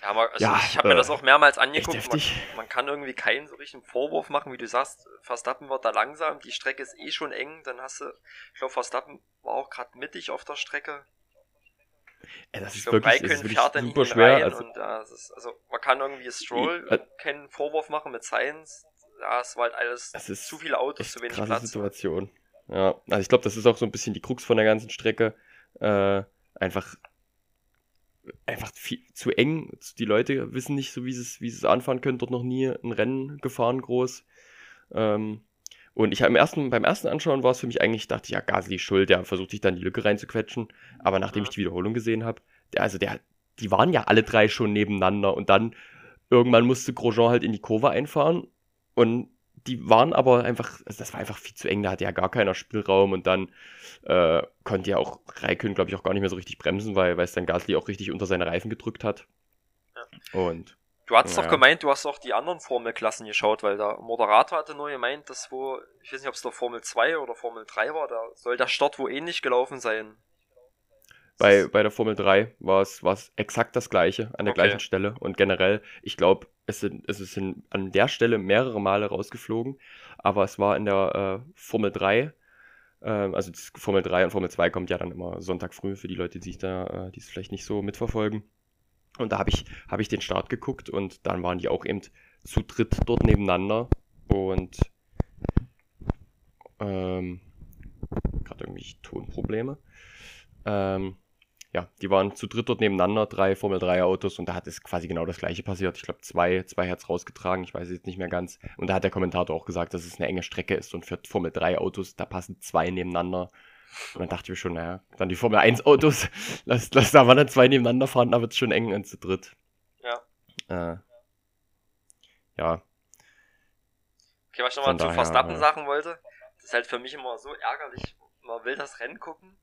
Ja, also ja, ich habe mir das äh, auch mehrmals angeguckt. Man, man, kann irgendwie keinen so richtigen Vorwurf machen, wie du sagst. Verstappen wird da langsam, die Strecke ist eh schon eng. Dann hast du, ich glaube, Verstappen war auch gerade mittig auf der Strecke. Ja, das ist glaub, wirklich, das ist wirklich fährt super schwer. Also, und, ja, ist, also man kann irgendwie Stroll äh, keinen Vorwurf machen mit Science. ja, es war halt alles zu viele Autos, zu wenig krasse Platz. Situation. Ja, also ich glaube, das ist auch so ein bisschen die Krux von der ganzen Strecke. Äh, einfach einfach viel, zu eng. Die Leute wissen nicht so, wie sie es, wie sie es anfahren können. Dort noch nie ein Rennen gefahren groß. Ähm, und ich habe im ersten, beim ersten Anschauen war es für mich eigentlich, dachte ich, ja, Gasly schuld, der versucht sich dann die Lücke reinzuquetschen. Aber nachdem ich die Wiederholung gesehen habe, der, also der, die waren ja alle drei schon nebeneinander und dann irgendwann musste Grosjean halt in die Kurve einfahren und die waren aber einfach, also das war einfach viel zu eng, da hatte ja gar keiner Spielraum und dann äh, konnte ja auch Raikön, glaube ich, auch gar nicht mehr so richtig bremsen, weil, weil es dann Gasly auch richtig unter seine Reifen gedrückt hat. Und Du hast Ja. doch gemeint, du hast auch die anderen Formelklassen geschaut, weil der Moderator hatte nur gemeint, dass wo, ich weiß nicht, ob es der Formel 2 oder Formel 3 war, da soll der Start wo ähnlich gelaufen sein. bei, bei der Formel 3 war es war es exakt das gleiche an der Okay. gleichen Stelle. Und generell, ich glaube, es sind, es sind an der Stelle mehrere Male rausgeflogen, aber es war in der äh, Formel 3, ähm, also Formel 3 und Formel 2 kommt ja dann immer Sonntag früh für die Leute, die sich da, äh, die es vielleicht nicht so mitverfolgen. Und da habe ich, hab ich den Start geguckt und dann waren die auch eben zu dritt dort nebeneinander und ähm, gerade irgendwie Tonprobleme. Ähm, ja, die waren zu dritt dort nebeneinander, drei Formel 3 Autos und da hat es quasi genau das gleiche passiert. Ich glaube, zwei, zwei hat's rausgetragen, ich weiß jetzt nicht mehr ganz. Und da hat der Kommentator auch gesagt, dass es eine enge Strecke ist und für Formel 3 Autos, da passen zwei nebeneinander. Und dann dachte ich mir schon, naja, dann die Formel 1 Autos, lass, lass da mal dann zwei nebeneinander fahren, da wird's schon eng und zu dritt. Ja. Äh, ja, Okay, was ich nochmal zu Verstappen ja. sagen wollte, das ist halt für mich immer so ärgerlich. Man will das Rennen gucken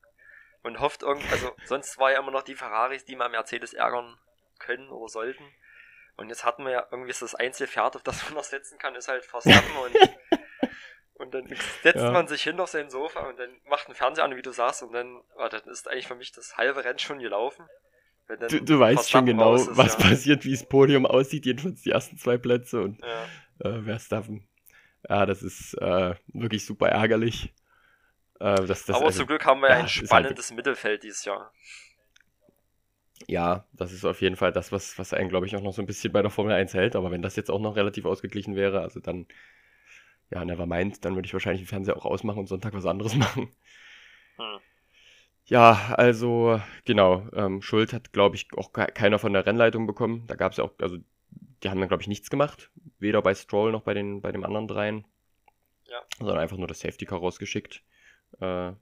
und hofft irgendwie, also sonst war ja immer noch die Ferraris, die mal Mercedes ärgern können oder sollten. Und jetzt hatten wir ja irgendwie ist das einzige Pferd, auf das man noch setzen kann, ist halt Verstappen und, und dann setzt Ja. man sich hin auf sein Sofa und dann macht ein Fernseher an, wie du sagst, und dann, ah, dann ist eigentlich für mich das halbe Rennen schon gelaufen. Wenn dann du, du weißt schon genau, ist, was ja. passiert, wie das Podium aussieht, jedenfalls die ersten zwei Plätze und Ja. äh, Verstappen. Ja, das ist äh, wirklich super ärgerlich. Äh, das, das, Aber also, zum Glück haben wir ja ein halt- spannendes Mittelfeld dieses Jahr. Ja, das ist auf jeden Fall das, was, was einen, glaube ich, auch noch so ein bisschen bei der Formel 1 hält. Aber wenn das jetzt auch noch relativ ausgeglichen wäre, also dann, ja, never mind, dann würde ich wahrscheinlich den Fernseher auch ausmachen und Sonntag was anderes machen. Hm. Ja, also, genau, ähm, Schuld hat, glaube ich, auch ke- keiner von der Rennleitung bekommen. Da gab es ja auch, also, die haben dann, glaube ich, nichts gemacht. Weder bei Stroll noch bei den, bei den anderen dreien. Ja. Sondern einfach nur das Safety Car rausgeschickt. Äh,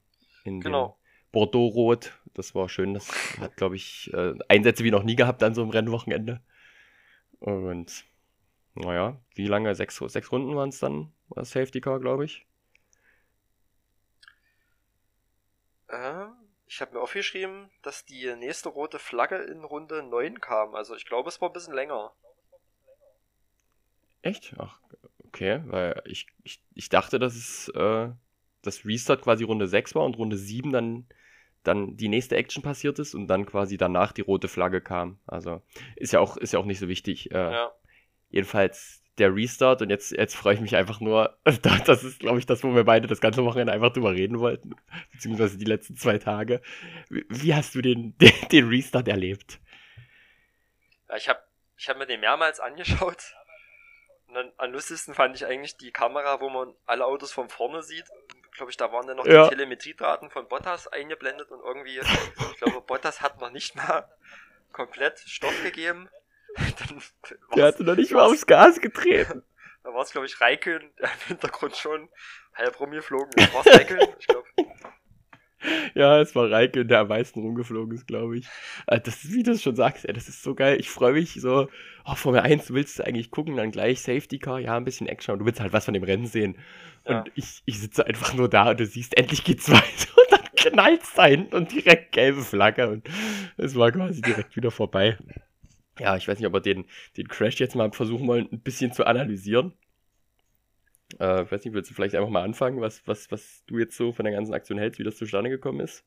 in Genau. Bordeaux-Rot. Das war schön. Das hat, glaube ich, äh, Einsätze wie noch nie gehabt an so einem Rennwochenende. Und, naja, wie lange? Sechs, sechs Runden waren es dann? War das Safety Car, glaube ich. Ähm, ich habe mir aufgeschrieben, dass die nächste rote Flagge in Runde 9 kam. Also ich glaube, es war ein bisschen länger. Echt? Ach, okay, weil ich, ich, ich dachte, dass es äh, das Restart quasi Runde 6 war und Runde 7 dann, dann die nächste Action passiert ist und dann quasi danach die rote Flagge kam. Also ist ja auch, ist ja auch nicht so wichtig. Äh, Ja. Jedenfalls der Restart und jetzt, jetzt freue ich mich einfach nur. Das ist, glaube ich, das, wo wir beide das ganze Wochenende einfach drüber reden wollten. Beziehungsweise die letzten zwei Tage. Wie, wie hast du den, den, den Restart erlebt? ja ich habe ich hab mir den mehrmals angeschaut. Und dann am lustigsten fand ich eigentlich die Kamera, wo man alle Autos von vorne sieht. Glaube ich, da waren dann noch Ja. die Telemetriedaten von Bottas eingeblendet und irgendwie, ich glaube, Bottas hat noch nicht mal komplett Stoff gegeben. Der hatte noch nicht mal aufs Gas getreten. Da war es, glaube ich, Raikön, der im Hintergrund schon halb rumgeflogen ist. War es Raikön? Ich glaube. Ja, es war Reike, der am meisten rumgeflogen ist, glaube ich. Äh, Das ist, wie du es schon sagst, ey, das ist so geil. Ich freue mich so, oh, Formel 1 willst du eigentlich gucken, dann gleich Safety Car, ja, ein bisschen Action, aber du willst halt was von dem Rennen sehen. Und Ja. ich, ich sitze einfach nur da und du siehst, endlich geht's weiter und dann knallt's da hinten und direkt gelbe Flagge und es war quasi direkt wieder vorbei. Ja, ich weiß nicht, ob wir den, den Crash jetzt mal versuchen wollen, ein bisschen zu analysieren. Äh, ich weiß nicht, willst du vielleicht einfach mal anfangen, was, was, was du jetzt so von der ganzen Aktion hältst, wie das zustande gekommen ist?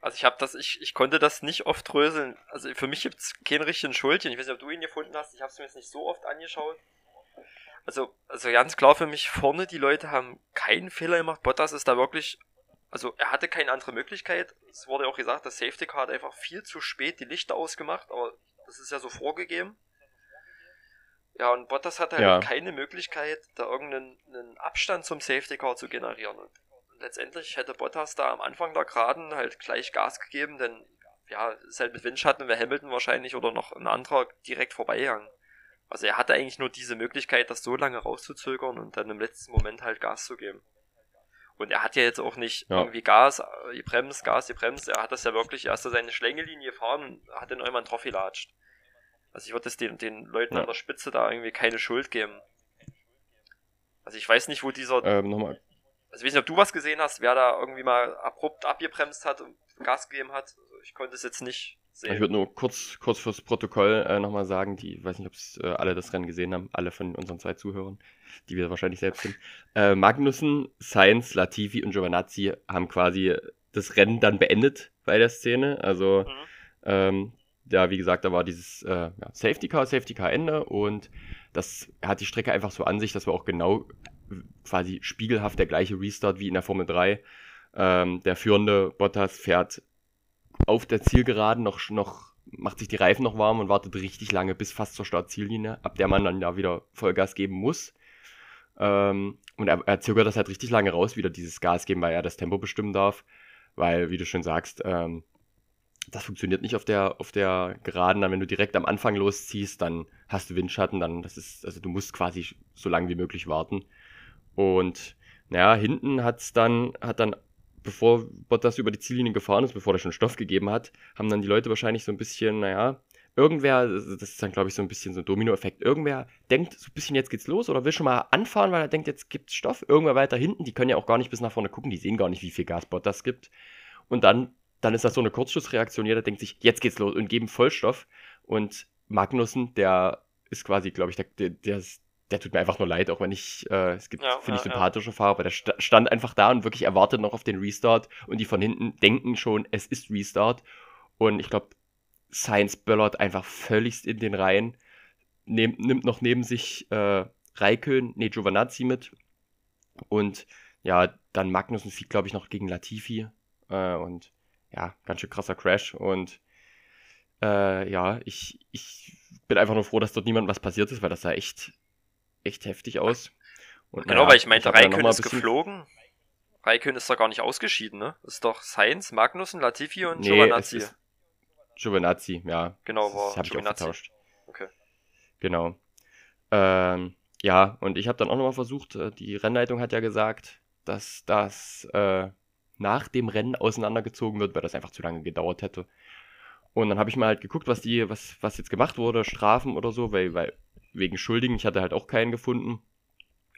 Also ich habe das, ich, ich konnte das nicht oft dröseln. Also für mich gibt's keinen richtigen Schuldchen. Ich weiß nicht, ob du ihn gefunden hast. Ich habe es mir jetzt nicht so oft angeschaut. Also, also ganz klar für mich, vorne die Leute haben keinen Fehler gemacht. Bottas ist da wirklich, also er hatte keine andere Möglichkeit. Es wurde auch gesagt, das Safety Car hat einfach viel zu spät die Lichter ausgemacht, aber das ist ja so vorgegeben. Ja, und Bottas hatte halt Ja. keine Möglichkeit, da irgendeinen einen Abstand zum Safety Car zu generieren. Und letztendlich hätte Bottas da am Anfang der Geraden halt gleich Gas gegeben, denn ja, ist halt mit Windschatten wäre Hamilton wahrscheinlich oder noch ein anderer direkt vorbeigegangen. Also er hatte eigentlich nur diese Möglichkeit, das so lange rauszuzögern und dann im letzten Moment halt Gas zu geben. Und er hat ja jetzt auch nicht Ja. irgendwie Gas, äh, gebremst, Gas, gebremst. Er hat das ja wirklich erst so seine Schlängelinie gefahren und hat den irgendwann drauf gelatscht. Also ich würde es den, den Leuten Ja. an der Spitze da irgendwie keine Schuld geben. Also ich weiß nicht, wo dieser, Ähm, nochmal, also ich weiß nicht, ob du was gesehen hast, wer da irgendwie mal abrupt abgebremst hat und Gas gegeben hat. Also ich konnte es jetzt nicht sehen. ich würde nur kurz, kurz fürs Protokoll äh, nochmal sagen, die, ich weiß nicht, ob äh, alle das Rennen gesehen haben, alle von unseren zwei Zuhörern, die wir wahrscheinlich selbst sind. Äh, Magnussen, Sainz, Latifi und Giovanazzi haben quasi das Rennen dann beendet bei der Szene. Also, Mhm. ähm, ja, wie gesagt, da war dieses äh, ja, Safety Car, Safety Car Ende und das hat die Strecke einfach so an sich, dass wir auch genau äh, quasi spiegelhaft der gleiche Restart wie in der Formel 3. Ähm, der führende Bottas fährt auf der Zielgeraden noch, noch, macht sich die Reifen noch warm und wartet richtig lange bis fast zur Startziellinie, ab der man dann da wieder Vollgas geben muss. Ähm, und er, er zögert das halt richtig lange raus, wieder dieses Gas geben, weil er das Tempo bestimmen darf. Weil, wie du schon sagst, ähm, das funktioniert nicht auf der, auf der Geraden. Dann, wenn du direkt am Anfang losziehst, dann hast du Windschatten, dann das ist, also du musst quasi so lange wie möglich warten. Und naja, hinten hat's dann, hat dann, bevor Bottas über die Ziellinie gefahren ist, bevor er schon Stoff gegeben hat, haben dann die Leute wahrscheinlich so ein bisschen, naja, irgendwer, das ist dann, glaube ich, so ein bisschen so ein Dominoeffekt. Irgendwer denkt so ein bisschen, jetzt geht's los oder will schon mal anfahren, weil er denkt, jetzt gibt's Stoff. Irgendwer weiter hinten, die können ja auch gar nicht bis nach vorne gucken, die sehen gar nicht, wie viel Gas Bottas gibt. Und dann, dann ist das so eine Kurzschlussreaktion. Jeder denkt sich, jetzt geht's los und geben Vollstoff. Und Magnussen, der ist quasi, glaube ich, der, der, der, ist, der tut mir einfach nur leid, auch wenn ich, äh, es gibt, Ja, finde ich, ja, ja. sympathische Fahrer, aber der sta- stand einfach da und wirklich erwartet noch auf den Restart und die von hinten denken schon, es ist Restart. Und ich glaube, Science böllert einfach völligst in den Reihen, nehm, nimmt noch neben sich äh, Raikön, nee, Giovanazzi mit und ja, dann Magnussen fliegt, glaube ich, noch gegen Latifi äh, und ja, ganz schön krasser Crash und äh, ja, ich, ich bin einfach nur froh, dass dort niemand was passiert ist, weil das sah echt, echt heftig aus. Und, Genau, naja, weil ich meinte, noch Raikön ist geflogen. Raikön ist doch gar nicht ausgeschieden, ne? Ist doch Sainz, Magnussen, Latifi und Nee, Giovanazzi. Giovanazzi, ja. Genau, das war habe ich auch Giovinazzi. vertauscht. Okay. Genau. Ähm, ja, und ich habe dann auch nochmal versucht, äh, die Rennleitung hat ja gesagt, dass das äh, nach dem Rennen auseinandergezogen wird, weil das einfach zu lange gedauert hätte. Und dann habe ich mal halt geguckt, was die, was, was jetzt gemacht wurde, Strafen oder so, weil, weil wegen Schuldigen, ich hatte halt auch keinen gefunden.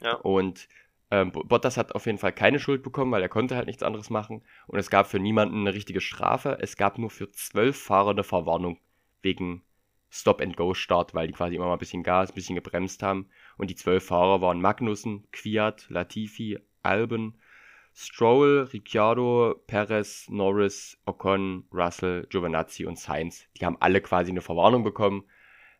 Ja. Und ähm, Bo- Bottas hat auf jeden Fall keine Schuld bekommen, weil er konnte halt nichts anderes machen. Und es gab für niemanden eine richtige Strafe. Es gab nur für zwölf Fahrer eine Verwarnung wegen Stop-and-Go-Start, weil die quasi immer mal ein bisschen Gas, ein bisschen gebremst haben. Und die zwölf Fahrer waren Magnussen, Kwiat, Latifi, Albon, Stroll, Ricciardo, Perez, Norris, Ocon, Russell, Giovinazzi und Sainz. Die haben alle quasi eine Verwarnung bekommen.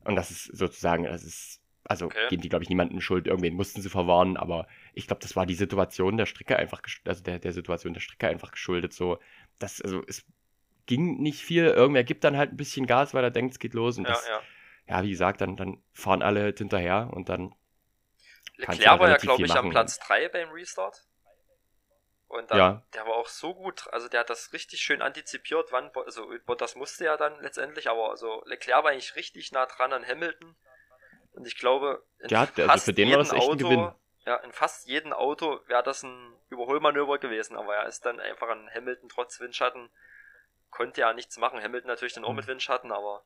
Und das ist sozusagen, das ist, also Okay. geben die, glaube ich, niemanden Schuld. Irgendwen mussten sie verwarnen, aber ich glaube, das war die Situation der Strecke einfach, also der, der Situation der Strecke einfach geschuldet. So, das, also es ging nicht viel. Irgendwer gibt dann halt ein bisschen Gas, weil er denkt, es geht los. Und Ja, das, ja. ja, wie gesagt, dann, dann fahren alle halt hinterher und dann Leclerc war ja, glaube ich, am. Platz 3 beim Restart. Und dann, Ja. der war auch so gut, also der hat das richtig schön antizipiert, wann, also Bottas musste ja dann letztendlich, aber also Leclerc war eigentlich richtig nah dran an Hamilton. Und ich glaube, in Ja, der- also fast für den war das jedem echt ein Auto, Gewinn. ja, in fast jedem Auto wäre das ein Überholmanöver gewesen, aber er ist dann einfach an Hamilton trotz Windschatten, konnte ja nichts machen. Hamilton natürlich dann auch mit Windschatten, aber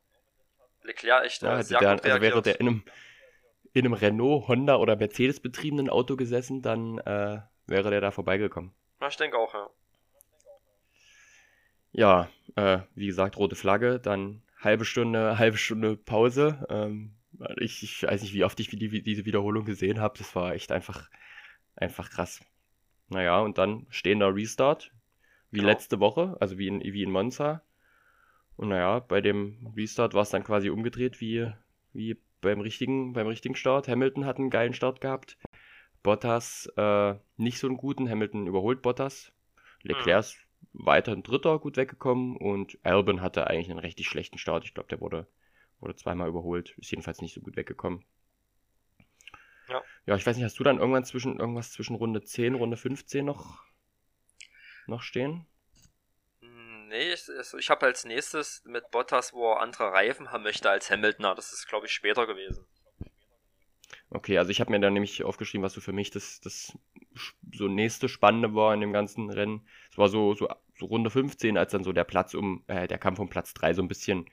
Leclerc echt Mhm. Ja, äh, hätte sehr der, gut also wäre reagiert. der in einem, in einem Renault, Honda oder Mercedes betriebenen Auto gesessen, dann äh, wäre der da vorbeigekommen. Ich denke auch, ja. Ja, äh, wie gesagt, rote Flagge, dann halbe Stunde, halbe Stunde Pause. Ähm, ich, ich weiß nicht, wie oft ich die, diese Wiederholung gesehen habe. Das war echt einfach, einfach krass. Naja, und dann stehender Restart, wie Genau. letzte Woche, also wie in, wie in Monza. Und naja, bei dem Restart war es dann quasi umgedreht, wie, wie beim richtigen, beim richtigen Start. Hamilton hat einen geilen Start gehabt. Bottas äh, nicht so einen guten. Hamilton überholt Bottas. Leclerc ist weiterhin Dritter gut weggekommen und Albon hatte eigentlich einen richtig schlechten Start. Ich glaube, der wurde, wurde zweimal überholt. Ist jedenfalls nicht so gut weggekommen. Ja. ja, ich weiß nicht, hast du dann irgendwann zwischen irgendwas zwischen Runde 10, Runde 15 noch, noch stehen? Hm, nee, ich, ich habe als nächstes mit Bottas, wo er andere Reifen haben möchte als Hamilton. Das ist, glaube ich, später gewesen. Okay, also ich habe mir dann nämlich aufgeschrieben, was so für mich das, das so nächste Spannende war in dem ganzen Rennen. Es war so, so, so Runde 15, als dann so der Platz um, äh, der Kampf um Platz 3 so ein bisschen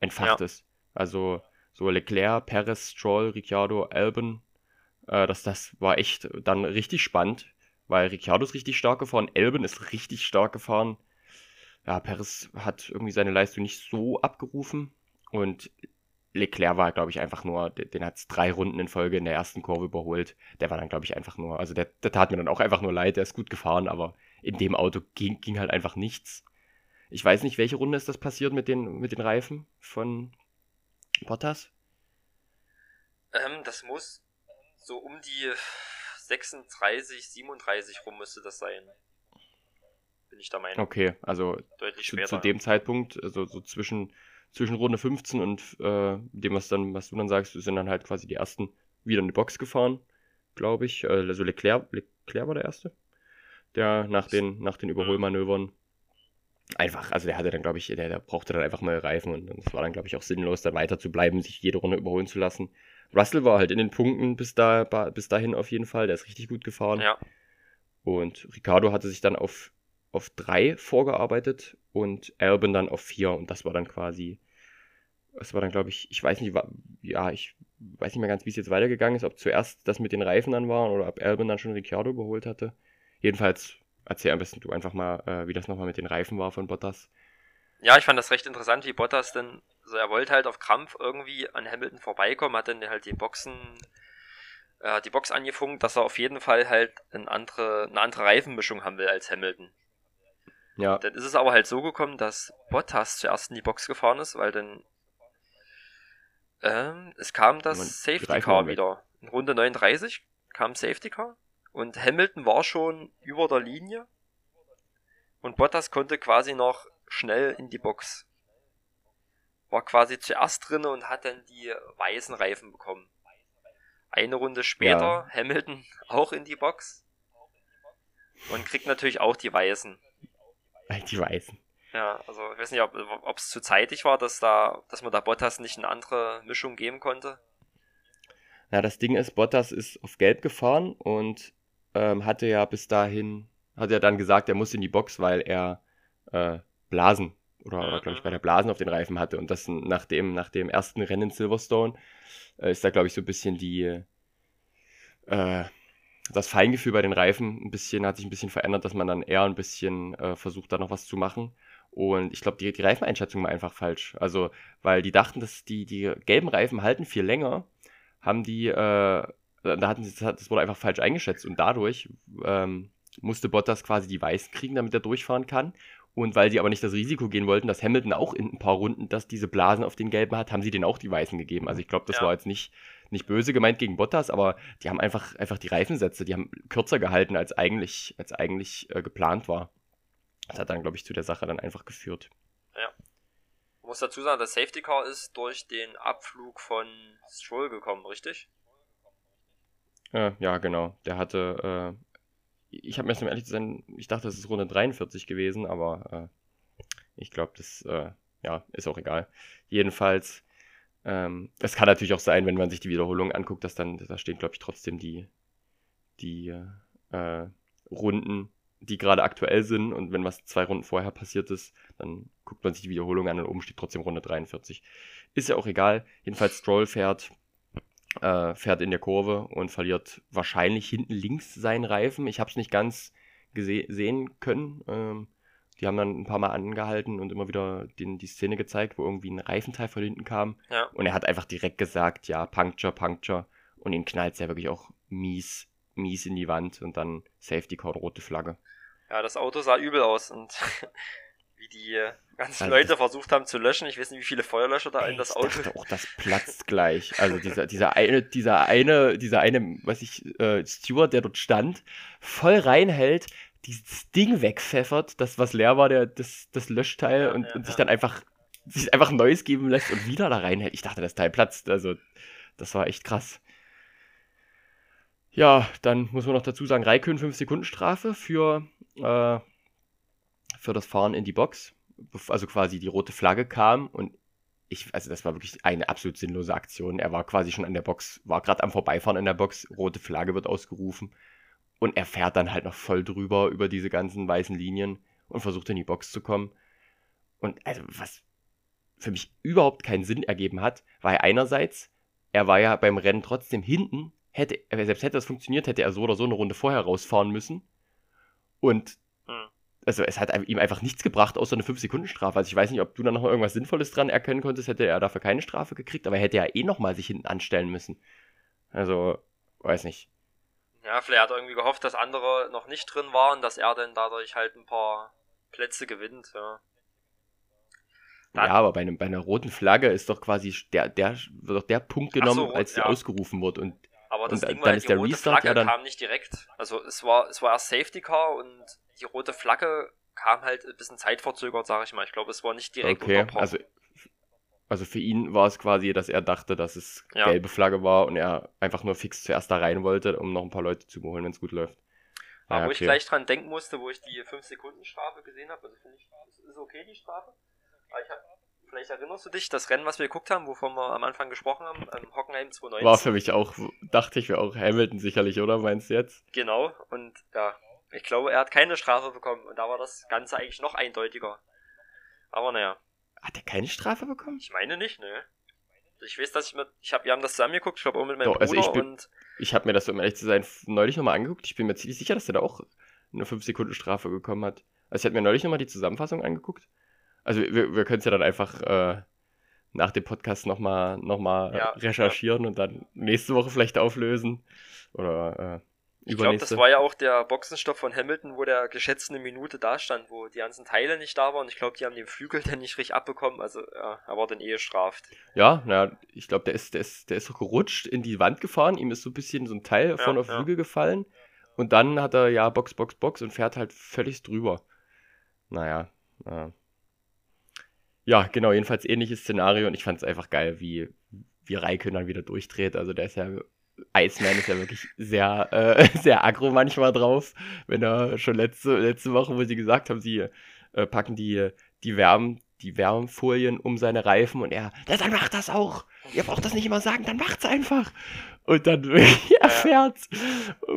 entfacht ja. ist. Also so Leclerc, Perez, Stroll, Ricciardo, Albon, äh, das, das war echt dann richtig spannend, weil Ricciardo ist richtig stark gefahren, Albon ist richtig stark gefahren. Ja, Perez hat irgendwie seine Leistung nicht so abgerufen und Leclerc war, glaube ich, einfach nur, den hat es drei Runden in Folge in der ersten Kurve überholt. Der war dann, glaube ich, einfach nur, also der, der, tat mir dann auch einfach nur leid, der ist gut gefahren, aber in dem Auto ging, ging halt einfach nichts. Ich weiß nicht, welche Runde ist das passiert mit den, mit den Reifen von Bottas? Ähm, das muss so um die 36, 37 rum müsste das sein. Bin ich der Meinung. Okay, also Deutlich zu, zu dem Zeitpunkt, also so zwischen zwischen Runde 15 und äh, dem, was dann, was du dann sagst, sind dann halt quasi die ersten wieder in die Box gefahren, glaube ich. Äh, also Leclerc, Leclerc war der erste, der nach den, nach den Überholmanövern einfach, also der hatte dann, glaube ich, der, der brauchte dann einfach neue Reifen und es war dann, glaube ich, auch sinnlos, dann weiter zu bleiben, sich jede Runde überholen zu lassen. Russell war halt in den Punkten bis, da, bis dahin auf jeden Fall, der ist richtig gut gefahren. Ja. Und Ricardo hatte sich dann auf, auf drei vorgearbeitet und Albon dann auf vier und das war dann quasi es war dann, glaube ich, ich weiß nicht, war, ja, ich weiß nicht mehr ganz, wie es jetzt weitergegangen ist, ob zuerst das mit den Reifen dann war oder ob Albon dann schon Ricciardo überholt hatte. Jedenfalls erzähl am besten du einfach mal, äh, wie das nochmal mit den Reifen war von Bottas. Ja, ich fand das recht interessant, wie Bottas denn, also er wollte halt auf Krampf irgendwie an Hamilton vorbeikommen, hat dann halt die Boxen, äh, die Box angefunkt, dass er auf jeden Fall halt eine andere, eine andere Reifenmischung haben will als Hamilton. Ja. Dann ist es aber halt so gekommen, dass Bottas zuerst in die Box gefahren ist, weil dann ähm, es kam das Safety Car wieder. In Runde 39 kam Safety Car und Hamilton war schon über der Linie und Bottas konnte quasi noch schnell in die Box. War quasi zuerst drinne und hat dann die weißen Reifen bekommen. Eine Runde später ja. Hamilton auch in die Box und kriegt natürlich auch die weißen. Die weißen. Ja, also ich weiß nicht, ob es zu zeitig war, dass da, dass man da Bottas nicht eine andere Mischung geben konnte. Ja, das Ding ist, Bottas ist auf Gelb gefahren und ähm, hatte ja bis dahin, hat er dann gesagt, er muss in die Box, weil er äh, Blasen oder, oder glaube ich bei der Blasen auf den Reifen hatte. Und das nach dem, nach dem ersten Rennen in Silverstone äh, ist da glaube ich so ein bisschen die äh, das Feingefühl bei den Reifen ein bisschen hat sich ein bisschen verändert, dass man dann eher ein bisschen äh, versucht da noch was zu machen und ich glaube, die, die Reifeneinschätzung war einfach falsch. Also, weil die dachten, dass die, die gelben Reifen halten viel länger, haben die, äh, da hatten sie, das wurde einfach falsch eingeschätzt und dadurch ähm, musste Bottas quasi die weißen kriegen, damit er durchfahren kann. Und weil sie aber nicht das Risiko gehen wollten, dass Hamilton auch in ein paar Runden, dass diese Blasen auf den gelben hat, haben sie denen auch die weißen gegeben. Also ich glaube, das ja. war jetzt nicht, nicht böse gemeint gegen Bottas, aber die haben einfach, einfach die Reifensätze, die haben kürzer gehalten, als eigentlich, als eigentlich äh, geplant war. Das hat dann, glaube ich, zu der Sache dann einfach geführt. Ja. Ich muss dazu sagen, das Safety Car ist durch den Abflug von Stroll gekommen, richtig? Ja, ja genau. Der hatte, äh, ich habe mir erst ehrlich zu sein, ich dachte, es ist Runde 43 gewesen, aber äh, ich glaube, das äh, ja, ist auch egal. Jedenfalls, ähm, es kann natürlich auch sein, wenn man sich die Wiederholung anguckt, dass dann, da stehen, glaube ich, trotzdem die, die äh, Runden die gerade aktuell sind und wenn was zwei Runden vorher passiert ist, dann guckt man sich die Wiederholung an und oben steht trotzdem Runde 43. Ist ja auch egal. Jedenfalls Stroll fährt, äh, fährt in der Kurve und verliert wahrscheinlich hinten links seinen Reifen. Ich habe es nicht ganz sehen können. Ähm, die haben dann ein paar Mal angehalten und immer wieder den, die Szene gezeigt, wo irgendwie ein Reifenteil von hinten kam. Ja. Und er hat einfach direkt gesagt, ja, Puncture, Puncture. Und ihn knallt es ja wirklich auch mies mies in die Wand und dann Safety Car rote Flagge. Ja, das Auto sah übel aus und wie die ganzen also Leute versucht haben zu löschen. Ich weiß nicht, wie viele Feuerlöscher da ey, in das Auto. Ich dachte auch, das platzt gleich. Also dieser, dieser eine, dieser eine, dieser eine, was ich, äh, Steward, der dort stand, voll reinhält, dieses Ding wegpfeffert, das was leer war, der, das, das Löschteil ja, und, ja, und sich ja. dann einfach, sich einfach Neues geben lässt und wieder da reinhält. Ich dachte, das Teil platzt. Also, das war echt krass. Ja, dann muss man noch dazu sagen, Raikön 5 Sekunden Strafe für, äh, für das Fahren in die Box. Also quasi die rote Flagge kam und ich, also das war wirklich eine absolut sinnlose Aktion. Er war quasi schon an der Box, war gerade am Vorbeifahren in der Box, rote Flagge wird ausgerufen und er fährt dann halt noch voll drüber über diese ganzen weißen Linien und versucht in die Box zu kommen. Und also was für mich überhaupt keinen Sinn ergeben hat, war ja einerseits, er war ja beim Rennen trotzdem hinten, hätte, selbst hätte das funktioniert, hätte er so oder so eine Runde vorher rausfahren müssen. Und hm. also es hat ihm einfach nichts gebracht, außer eine 5-Sekunden-Strafe. Also ich weiß nicht, ob du da noch irgendwas Sinnvolles dran erkennen konntest, hätte er dafür keine Strafe gekriegt, aber er hätte ja eh nochmal sich hinten anstellen müssen. Also, weiß nicht. Ja, vielleicht hat er irgendwie gehofft, dass andere noch nicht drin waren, dass er dann dadurch halt ein paar Plätze gewinnt, ja. Dann, ja, aber bei, einem, bei einer roten Flagge ist doch quasi der, der wird doch der Punkt genommen, so, als sie ja. ausgerufen wird. Und, aber das und Ding dann war, ist die der rote Restart Flagge ja kam nicht direkt. Also es war, es war erst Safety Car und die rote Flagge kam halt ein bisschen zeitverzögert, sag ich mal. Ich glaube, es war nicht direkt okay. Also, also für ihn war es quasi, dass er dachte, dass es ja. gelbe Flagge war und er einfach nur fix zuerst da rein wollte, um noch ein paar Leute zu holen, wenn es gut läuft. Aber ja, wo okay. ich gleich dran denken musste, wo ich die 5-Sekunden-Strafe gesehen habe, also finde ich, ist okay, die Strafe. Aber ich hab, vielleicht erinnerst du dich, das Rennen, was wir geguckt haben, wovon wir am Anfang gesprochen haben, ähm, Hockenheim 2019. War für mich auch, dachte ich mir auch, Hamilton sicherlich, oder meinst du jetzt? Genau, und ja, ich glaube, er hat keine Strafe bekommen und da war das Ganze eigentlich noch eindeutiger. Aber naja. Hat er keine Strafe bekommen? Ich meine nicht, ne. Ich weiß, dass ich mit, ich habe, wir haben das zusammengeguckt, ich glaube auch mit meinem Doch, also Bruder ich bin, und. Ich habe mir das, um ehrlich zu sein, neulich nochmal angeguckt. Ich bin mir ziemlich sicher, dass er da auch eine 5-Sekunden-Strafe bekommen hat. Also ich hatte mir neulich nochmal die Zusammenfassung angeguckt. Also wir, wir können es ja dann einfach äh, nach dem Podcast nochmal noch mal, ja, recherchieren ja. und dann nächste Woche vielleicht auflösen. Oder äh, ich glaube, das war ja auch der Boxenstopp von Hamilton, wo der geschätzt eine Minute da stand, wo die ganzen Teile nicht da waren. Ich glaube, die haben den Flügel dann nicht richtig abbekommen. Also ja, er war dann eh gestraft. Ja, na, ich glaube, der ist, der ist, der ist doch gerutscht, in die Wand gefahren. Ihm ist so ein bisschen so ein Teil ja, von auf. Flügel gefallen. Und dann hat er ja Box, Box, Box und fährt halt völlig drüber. Naja. Äh. Ja, genau, jedenfalls ähnliches Szenario und ich fand es einfach geil, wie, wie Raikön dann wieder durchdreht. Also der ist ja Iceman ist ja wirklich sehr, äh, sehr aggro manchmal drauf. Wenn er schon letzte, letzte Woche, wo sie gesagt haben, sie äh, packen die, die Wärmen, die Wärmfolien um seine Reifen und er, ja, dann macht das auch. Ihr braucht das nicht immer sagen, dann macht's einfach. Und dann er fährt,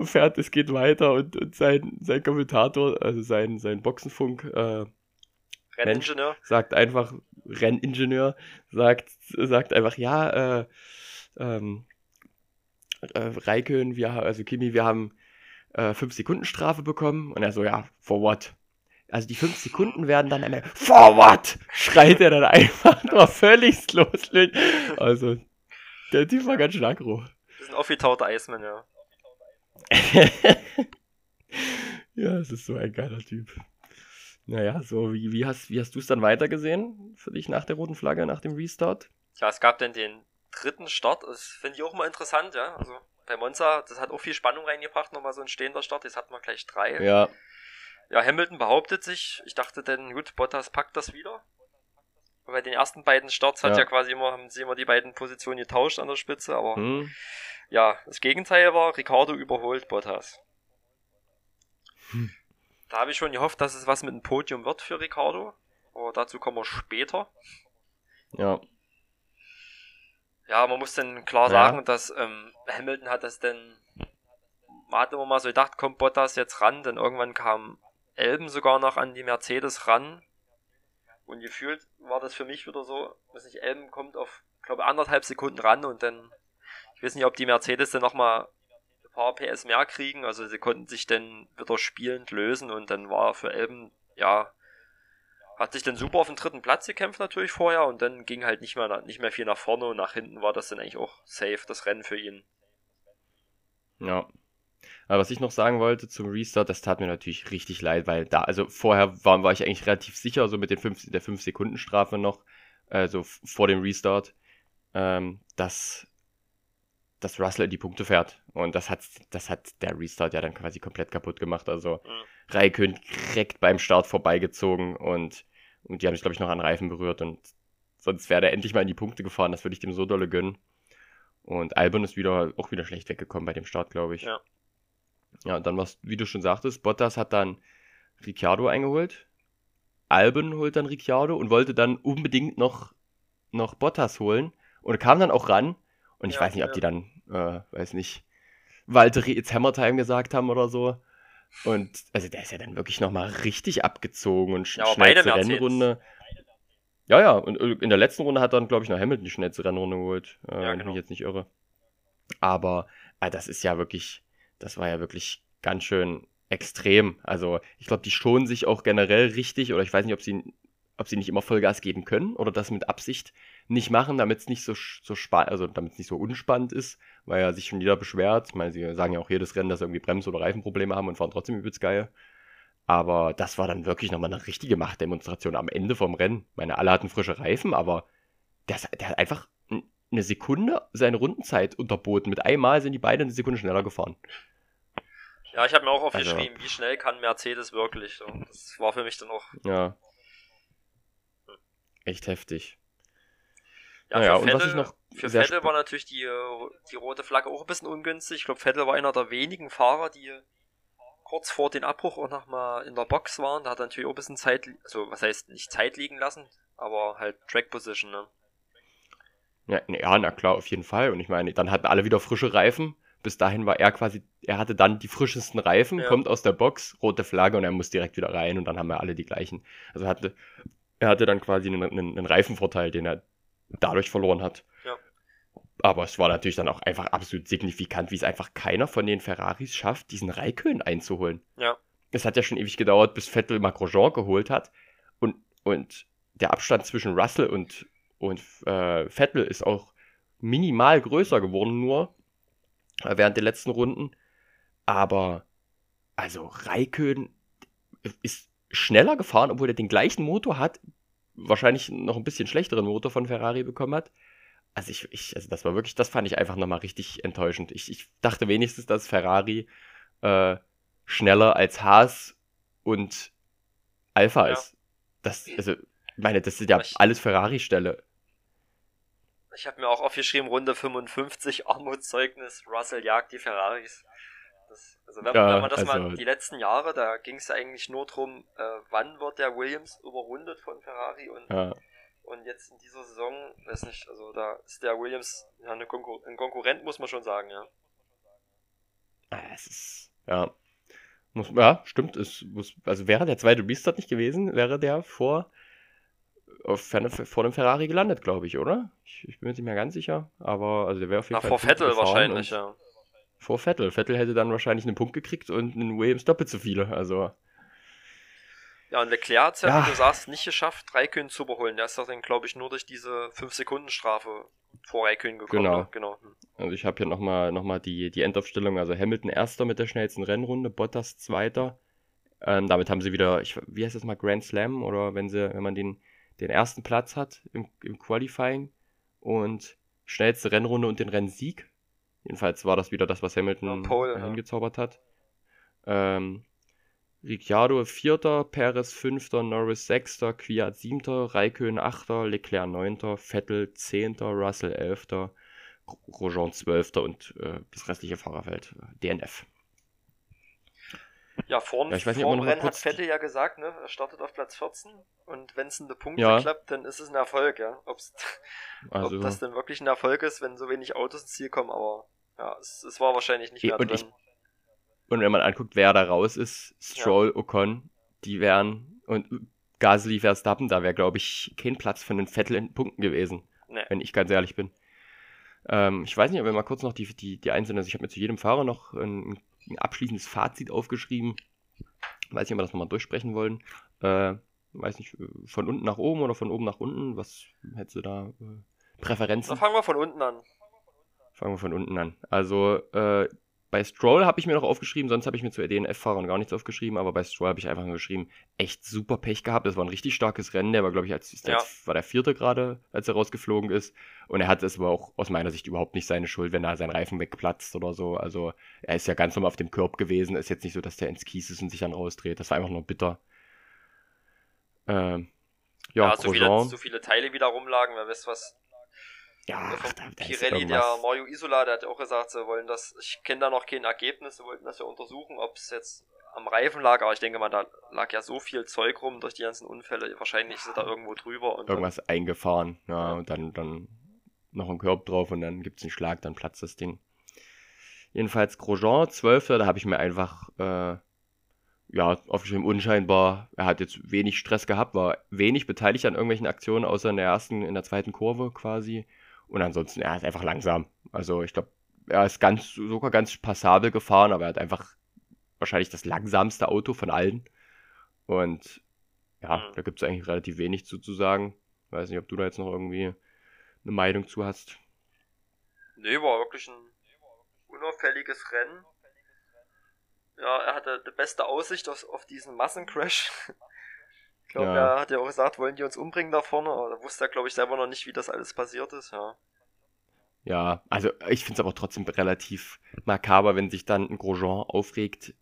fährt, es geht weiter und, und sein, sein Kommentator, also sein, sein Boxenfunk, äh, Renningenieur. Mensch, sagt einfach, Renningenieur, sagt, sagt einfach, ja, äh, ähm, äh, Raikön, wir, also Kimi, wir haben äh, 5 Sekunden Strafe bekommen. Und er so, ja, for what? Also die 5 Sekunden werden dann einmal, for what? Schreit er dann einfach nur völlig los. Also, der Typ war ganz schön aggro. Das ist ein aufgetauter Iceman, ja. ja, es ist so ein geiler Typ. Naja, so, wie, wie hast, wie hast du es dann weitergesehen für dich nach der roten Flagge, nach dem Restart? Ja, es gab dann den dritten Start. Das finde ich auch mal interessant, ja. Also bei Monza, das hat auch viel Spannung reingebracht, nochmal so ein stehender Start. Jetzt hatten wir gleich drei. Ja. Ja, Hamilton behauptet sich. Ich dachte dann, gut, Bottas packt das wieder. Und bei den ersten beiden Starts hat ja. ja quasi immer, haben sie immer die beiden Positionen getauscht an der Spitze, aber hm. ja, das Gegenteil war, Ricardo überholt Bottas. Hm. Da habe ich schon gehofft, dass es was mit dem Podium wird für Ricardo. Aber dazu kommen wir später. Ja. Ja, man muss dann klar ja. sagen, dass ähm, Hamilton hat das denn, man hat immer mal so gedacht, kommt Bottas jetzt ran, denn irgendwann kam Elben sogar noch an die Mercedes ran. Und gefühlt war das für mich wieder so, dass nicht, Elben kommt auf, glaube anderthalb Sekunden ran und dann, ich weiß nicht, ob die Mercedes dann nochmal paar PS mehr kriegen, also sie konnten sich dann wieder spielend lösen und dann war für Elben, ja, hat sich dann super auf den dritten Platz gekämpft natürlich vorher und dann ging halt nicht mehr, nicht mehr viel nach vorne und nach hinten war das dann eigentlich auch safe, das Rennen für ihn. Ja. Aber was ich noch sagen wollte zum Restart, das tat mir natürlich richtig leid, weil da, also vorher war, war ich eigentlich relativ sicher, so mit den fünf, der 5-Sekunden-Strafe noch, also vor dem Restart, ähm, dass, dass Russell in die Punkte fährt. Und das hat, das hat der Restart ja dann quasi komplett kaputt gemacht. Also mhm. Raikön direkt beim Start vorbeigezogen und und die haben sich, glaube ich, noch an Reifen berührt und sonst wäre der endlich mal in die Punkte gefahren. Das würde ich dem so dolle gönnen. Und Albon ist wieder auch wieder schlecht weggekommen bei dem Start, glaube ich. Ja. Ja, und dann, was, wie du schon sagtest, Bottas hat dann Ricciardo eingeholt. Albon holt dann Ricciardo und wollte dann unbedingt noch, noch Bottas holen. Und kam dann auch ran. Und ich Ja, weiß nicht, ob die dann, äh, weiß nicht, Valtteri It's Hammer Time gesagt haben oder so. Und also der ist ja dann wirklich nochmal richtig abgezogen und sch Ja, schnellste. Rennrunde. Ja, ja, und in der letzten Runde hat dann, glaube ich, noch Hamilton die schnellste Rennrunde geholt, äh, Ja, wenn ich genau. mich jetzt nicht irre. Aber äh, das ist ja wirklich, das war ja wirklich ganz schön extrem. Also ich glaube, die schonen sich auch generell richtig, oder ich weiß nicht, ob sie, ob sie nicht immer Vollgas geben können oder das mit Absicht nicht machen, damit es nicht so, so spannend, also damit es nicht so unspannend ist, weil ja sich schon jeder beschwert. Ich meine, sie sagen ja auch jedes Rennen, dass sie irgendwie Brems- oder Reifenprobleme haben und fahren trotzdem übelst geil. Aber das war dann wirklich nochmal eine richtige Machtdemonstration am Ende vom Rennen. Ich meine, alle hatten frische Reifen, aber der, ist- der hat einfach eine Sekunde seine Rundenzeit unterboten. Mit einmal sind die beiden eine Sekunde schneller gefahren. Ja, ich habe mir auch Also- aufgeschrieben, wie schnell kann Mercedes wirklich. Das war für mich dann auch. Ja. Echt heftig. Ja, naja, für und was ich noch für Vettel war natürlich die, äh, die rote Flagge auch ein bisschen ungünstig. Ich glaube, Vettel war einer der wenigen Fahrer, die kurz vor den Abbruch auch nochmal in der Box waren. Da hat er natürlich auch ein bisschen Zeit, also was heißt nicht Zeit liegen lassen, aber halt Track Position, ne? Ja, ja, na klar, auf jeden Fall. Und ich meine, dann hatten alle wieder frische Reifen. Bis dahin war er quasi, er hatte dann die frischesten Reifen, Ja. kommt aus der Box, rote Flagge und er muss direkt wieder rein und dann haben wir alle die gleichen. Also hatte, er hatte dann quasi einen, einen, einen Reifenvorteil, den er dadurch verloren hat. Ja. Aber es war natürlich dann auch einfach absolut signifikant, wie es einfach keiner von den Ferraris schafft, diesen Raikön einzuholen. Ja. Es hat ja schon ewig gedauert, bis Vettel mal Grosjean geholt hat. Und, und der Abstand zwischen Russell und, und äh, Vettel ist auch minimal größer geworden, nur äh, während der letzten Runden. Aber, also Raikön ist schneller gefahren, obwohl er den gleichen Motor hat, wahrscheinlich noch ein bisschen schlechteren Motor von Ferrari bekommen hat. Also ich, ich also das war wirklich, das fand ich einfach nochmal richtig enttäuschend. Ich, ich dachte wenigstens, dass Ferrari äh, schneller als Haas und Alpha Ja. ist. Das, also, ich meine, das ist ja Ich- alles Ferrari-Stelle. Ich habe mir auch aufgeschrieben, Runde 55, Armutszeugnis, Russell jagt die Ferraris. Das, also wenn, Ja, wenn man das also- mal, die letzten Jahre, da ging es ja eigentlich nur drum, äh, wann wird der Williams überrundet von Ferrari und, Ja, und jetzt in dieser Saison, weiß nicht, also da ist der Williams ja eine Konkur ein Konkurrent, muss man schon sagen, ja. Ah, es ist, ja. Muss, ja, stimmt. Es muss, also wäre der zweite Restart nicht gewesen, wäre der vor, auf, vor dem Ferrari gelandet, glaube ich, oder? Ich, ich bin mir nicht mehr ganz sicher, aber also der wäre auf jeden Na, Fall vor Vettel wahrscheinlich, ja. Vor Vettel. Vettel hätte dann wahrscheinlich einen Punkt gekriegt und einen Williams doppelt so viele. Also, Ja, und Leclerc hat es ja, wie du sagst, nicht geschafft, Raikön zu überholen. Der ist doch dann, glaube ich, nur durch diese 5-Sekunden-Strafe vor Raikön gekommen. Genau. Ne? genau. Hm. also ich habe hier nochmal noch mal die, die Endaufstellung. Also Hamilton erster mit der schnellsten Rennrunde, Bottas zweiter. Ähm, damit haben sie wieder, ich, wie heißt das mal, Grand Slam oder wenn sie, wenn man den, den ersten Platz hat im, im Qualifying und schnellste Rennrunde und den Rennsieg. Jedenfalls war das wieder das, was Hamilton Pole, äh, ja. hingezaubert hat. Ähm, Ricciardo vierter, Perez fünfter, Norris sechster, Kwiat siebter, Raikön achter, Leclerc neunter, Vettel zehnter, Russell elfter, Gro- Grosjean zwölfter und äh, das restliche Fahrerfeld äh, DNF. Ja, vorm, Ja, ich weiß nicht, vorm Rennen hat Vettel ja gesagt, ne, er startet auf Platz 14 und wenn es in der Punkte Ja. klappt, dann ist es ein Erfolg, ja. Ob's, Also, ob das denn wirklich ein Erfolg ist, wenn so wenig Autos ins Ziel kommen, aber ja, es, es war wahrscheinlich nicht Eh, mehr und drin. und wenn man anguckt, wer da raus ist, Stroll, Ocon, die wären und Gasly, Verstappen, da wäre, glaube ich, kein Platz für einen Vettel in Punkten gewesen. Nee. wenn ich ganz ehrlich bin. Ähm, ich weiß nicht, ob wir mal kurz noch die, die, die einzelnen, also ich habe mir zu jedem Fahrer noch ein, ein abschließendes Fazit aufgeschrieben. Weiß nicht, ob wir das nochmal durchsprechen wollen. Äh, weiß nicht, von unten nach oben oder von oben nach unten. Was hättest du da äh, Präferenzen? Dann fangen wir von unten an. Fangen wir von unten an. Also äh, bei Stroll habe ich mir noch aufgeschrieben, sonst habe ich mir zu DNF-Fahrern gar nichts aufgeschrieben, aber bei Stroll habe ich einfach nur geschrieben, echt super Pech gehabt. Das war ein richtig starkes Rennen. Der war, glaube ich, als, Ja. war der vierte gerade, als er rausgeflogen ist. Und er hat es aber auch aus meiner Sicht überhaupt nicht seine Schuld, wenn da sein Reifen wegplatzt oder so. Also er ist ja ganz normal auf dem Körb gewesen. Ist jetzt nicht so, dass der ins Kies ist und sich dann rausdreht. Das war einfach nur bitter. Ähm, ja, Ja, so viele, so viele Teile wieder rumlagen, wer weiß was. Ja, da, da Pirelli, der Mario Isola, der hat auch gesagt, sie wollen das, ich kenne da noch kein Ergebnis, sie wollten das ja untersuchen, ob es jetzt am Reifen lag, aber ich denke mal, da lag ja so viel Zeug rum durch die ganzen Unfälle, wahrscheinlich ist er da irgendwo drüber. Und Irgendwas dann, eingefahren, ja, ja, und dann, dann noch ein Körb drauf und dann gibt es einen Schlag, dann platzt das Ding. Jedenfalls Grosjean, 12. Da habe ich mir einfach, äh, ja, aufgeschrieben, unscheinbar. Er hat jetzt wenig Stress gehabt, war wenig beteiligt an irgendwelchen Aktionen, außer in der ersten, in der zweiten Kurve quasi. Und ansonsten, er ist einfach langsam. Also ich glaube, er ist ganz, sogar ganz passabel gefahren, aber er hat einfach wahrscheinlich das langsamste Auto von allen. Und ja, mhm. da gibt es eigentlich relativ wenig zu, zu sagen. Weiß nicht, ob du da jetzt noch irgendwie eine Meinung zu hast. Nee, war wirklich ein unauffälliges Rennen. Ja, er hatte die beste Aussicht auf, auf diesen Massencrash. Ich glaube, ja. er hat ja auch gesagt, wollen die uns umbringen da vorne, aber da wusste er, glaube ich, selber noch nicht, wie das alles passiert ist, ja. Ja, also ich finde es aber trotzdem relativ makaber, wenn sich dann ein Grosjean aufregt,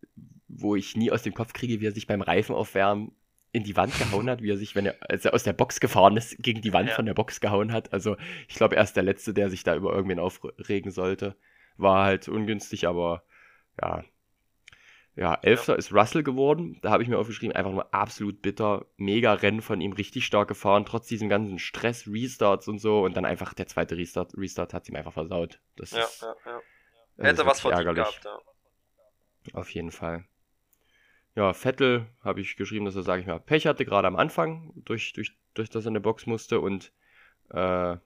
wo ich nie aus dem Kopf kriege, wie er sich beim Reifen aufwärmen in die Wand gehauen hat, wie er sich, wenn er, als er aus der Box gefahren ist, gegen die Wand ja. von der Box gehauen hat. Also ich glaube, er ist der Letzte, der sich da über irgendwen aufregen sollte. War halt ungünstig, aber ja, ja, Elfter ja. ist Russell geworden. Da habe ich mir aufgeschrieben, einfach nur absolut bitter. Mega Rennen von ihm, richtig stark gefahren, trotz diesem ganzen Stress, Restarts und so. Und dann einfach der zweite Restart, Restart hat ihm einfach versaut. Das ja, ist, ja, ja. Hätte was verdient gehabt, ja. Auf jeden Fall. Ja, Vettel habe ich geschrieben, dass er, sage ich mal, Pech hatte, gerade am Anfang, durch, durch, durch das er in der Box musste. Und äh,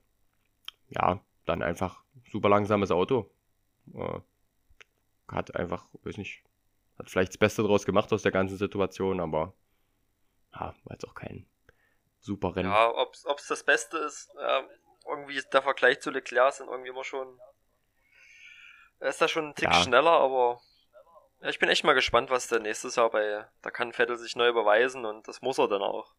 ja, dann einfach super langsames Auto. Äh, hat einfach, weiß nicht, hat vielleicht das Beste draus gemacht aus der ganzen Situation, aber ja, war jetzt auch kein super Rennen. Ja, ob es das Beste ist, äh, irgendwie ist der Vergleich zu Leclerc sind irgendwie immer schon. Er ist da schon ein Tick ja. schneller, aber ja, ich bin echt mal gespannt, was der nächstes Jahr bei. Da kann Vettel sich neu beweisen und das muss er dann auch.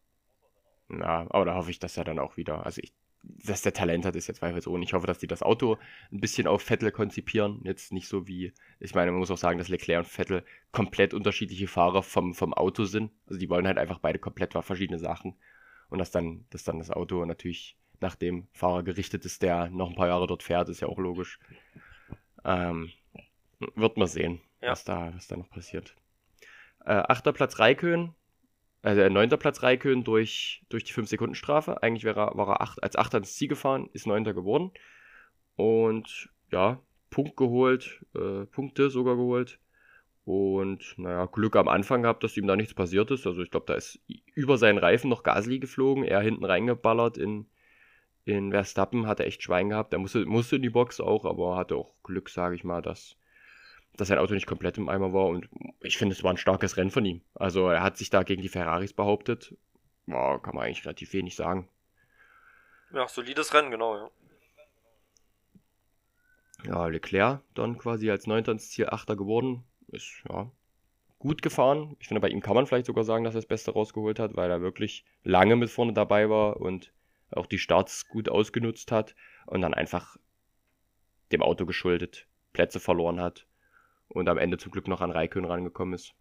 Ja, aber da hoffe ich, dass er dann auch wieder. Also ich dass der Talent hat, ist jetzt zweifelsohne. Ich hoffe, dass die das Auto ein bisschen auf Vettel konzipieren. Jetzt nicht so wie, ich meine, man muss auch sagen, dass Leclerc und Vettel komplett unterschiedliche Fahrer vom, vom Auto sind. Also die wollen halt einfach beide komplett verschiedene Sachen. Und dass dann, dass dann das Auto natürlich nach dem Fahrer gerichtet ist, der noch ein paar Jahre dort fährt, ist ja auch logisch. Ähm, wird man sehen, ja. was, da, was da noch passiert. Äh, achter Platz Raikön, also der neunter Platz Raikön durch, durch die 5-Sekunden-Strafe. Eigentlich wäre er, war er acht, als Achter ins Ziel gefahren, ist neunter geworden. Und ja, Punkt geholt, äh, Punkte sogar geholt. Und naja, Glück am Anfang gehabt, dass ihm da nichts passiert ist. Also ich glaube, da ist über seinen Reifen noch Gasly geflogen, er hinten reingeballert in, in Verstappen, hatte echt Schwein gehabt. Er musste, musste in die Box auch, aber hatte auch Glück, sage ich mal, dass dass sein Auto nicht komplett im Eimer war. Und ich finde, es war ein starkes Rennen von ihm. Also er hat sich da gegen die Ferraris behauptet. War, kann man eigentlich relativ wenig sagen. Ja, solides Rennen, genau, ja. Ja, Leclerc dann quasi als Neunter ins Ziel Achter geworden. Ist, ja, gut gefahren. Ich finde, bei ihm kann man vielleicht sogar sagen, dass er das Beste rausgeholt hat, weil er wirklich lange mit vorne dabei war und auch die Starts gut ausgenutzt hat und dann einfach dem Auto geschuldet Plätze verloren hat und am Ende zum Glück noch an Raikön rangekommen ist.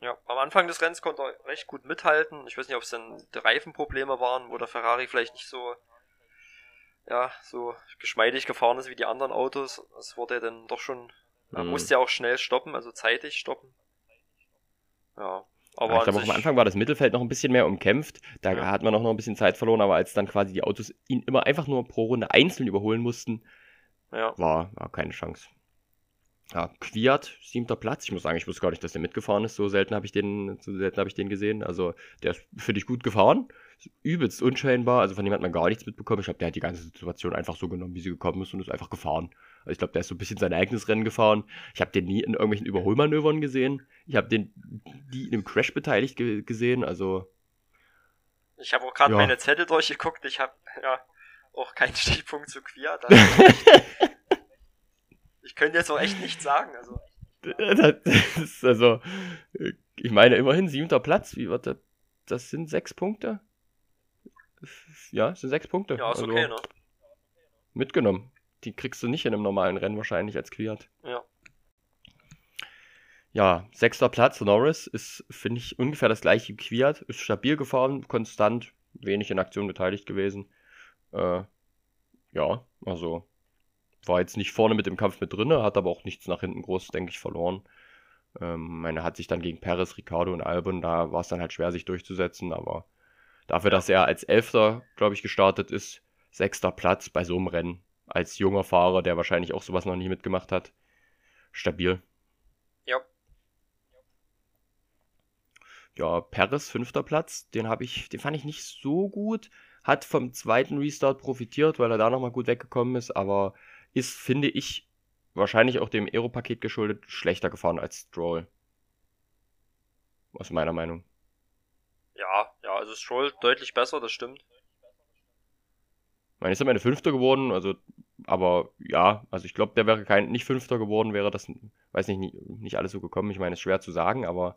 Ja, am Anfang des Rennens konnte er recht gut mithalten. Ich weiß nicht, ob es dann die Reifenprobleme waren, wo der Ferrari vielleicht nicht so, ja, so geschmeidig gefahren ist wie die anderen Autos. Es wurde dann doch schon, man mhm. musste ja auch schnell stoppen, also zeitig stoppen. Ja. Aber ja, ich glaube, am Anfang war das Mittelfeld noch ein bisschen mehr umkämpft. Da ja. hat man auch noch ein bisschen Zeit verloren, aber als dann quasi die Autos ihn immer einfach nur pro Runde einzeln überholen mussten, ja. war, war keine Chance. Ja, Quiert, siebter Platz. Ich muss sagen, ich wusste gar nicht, dass der mitgefahren ist. So selten habe ich den, so selten habe ich den gesehen. Also, der ist, finde ich, gut gefahren. Übelst unscheinbar. Also, von dem hat man gar nichts mitbekommen. Ich glaube, der hat die ganze Situation einfach so genommen, wie sie gekommen ist und ist einfach gefahren. Also, ich glaube, der ist so ein bisschen sein eigenes Rennen gefahren. Ich habe den nie in irgendwelchen Überholmanövern gesehen. Ich habe den nie in einem Crash beteiligt ge gesehen. Also. Ich habe auch gerade ja. meine Zettel durchgeguckt. Ich habe, ja, auch keinen Stichpunkt zu Quiert. Ich könnte jetzt auch echt nichts sagen. Also. Das ist also, ich meine, immerhin siebter Platz. Wie wird das? Das sind sechs Punkte. Ja, das sind sechs Punkte. Ja, ist also, okay, ne? Mitgenommen. Die kriegst du nicht in einem normalen Rennen wahrscheinlich als Quiert. Ja. Ja, sechster Platz, Norris ist, finde ich, ungefähr das gleiche wie Quiert. Ist stabil gefahren, konstant, wenig in Aktion beteiligt gewesen. Äh, ja, also war jetzt nicht vorne mit dem Kampf mit drinne, hat aber auch nichts nach hinten groß, denke ich, verloren. Ähm, meine, hat sich dann gegen Perez, Ricardo und Albon, da war es dann halt schwer, sich durchzusetzen, aber dafür, dass er als Elfter, glaube ich, gestartet ist, sechster Platz bei so einem Rennen, als junger Fahrer, der wahrscheinlich auch sowas noch nie mitgemacht hat, stabil. Ja. Ja, Perez, fünfter Platz, den habe ich, den fand ich nicht so gut, hat vom zweiten Restart profitiert, weil er da nochmal gut weggekommen ist, aber ist, finde ich, wahrscheinlich auch dem Aero-Paket geschuldet, schlechter gefahren als Stroll. Aus meiner Meinung. Ja, ja, also Stroll deutlich besser, das stimmt. Ich meine, ist am Ende Fünfter geworden, also, aber ja, also ich glaube, der wäre kein, nicht Fünfter geworden, wäre das, weiß nicht, nicht, alles so gekommen. Ich meine, ist schwer zu sagen, aber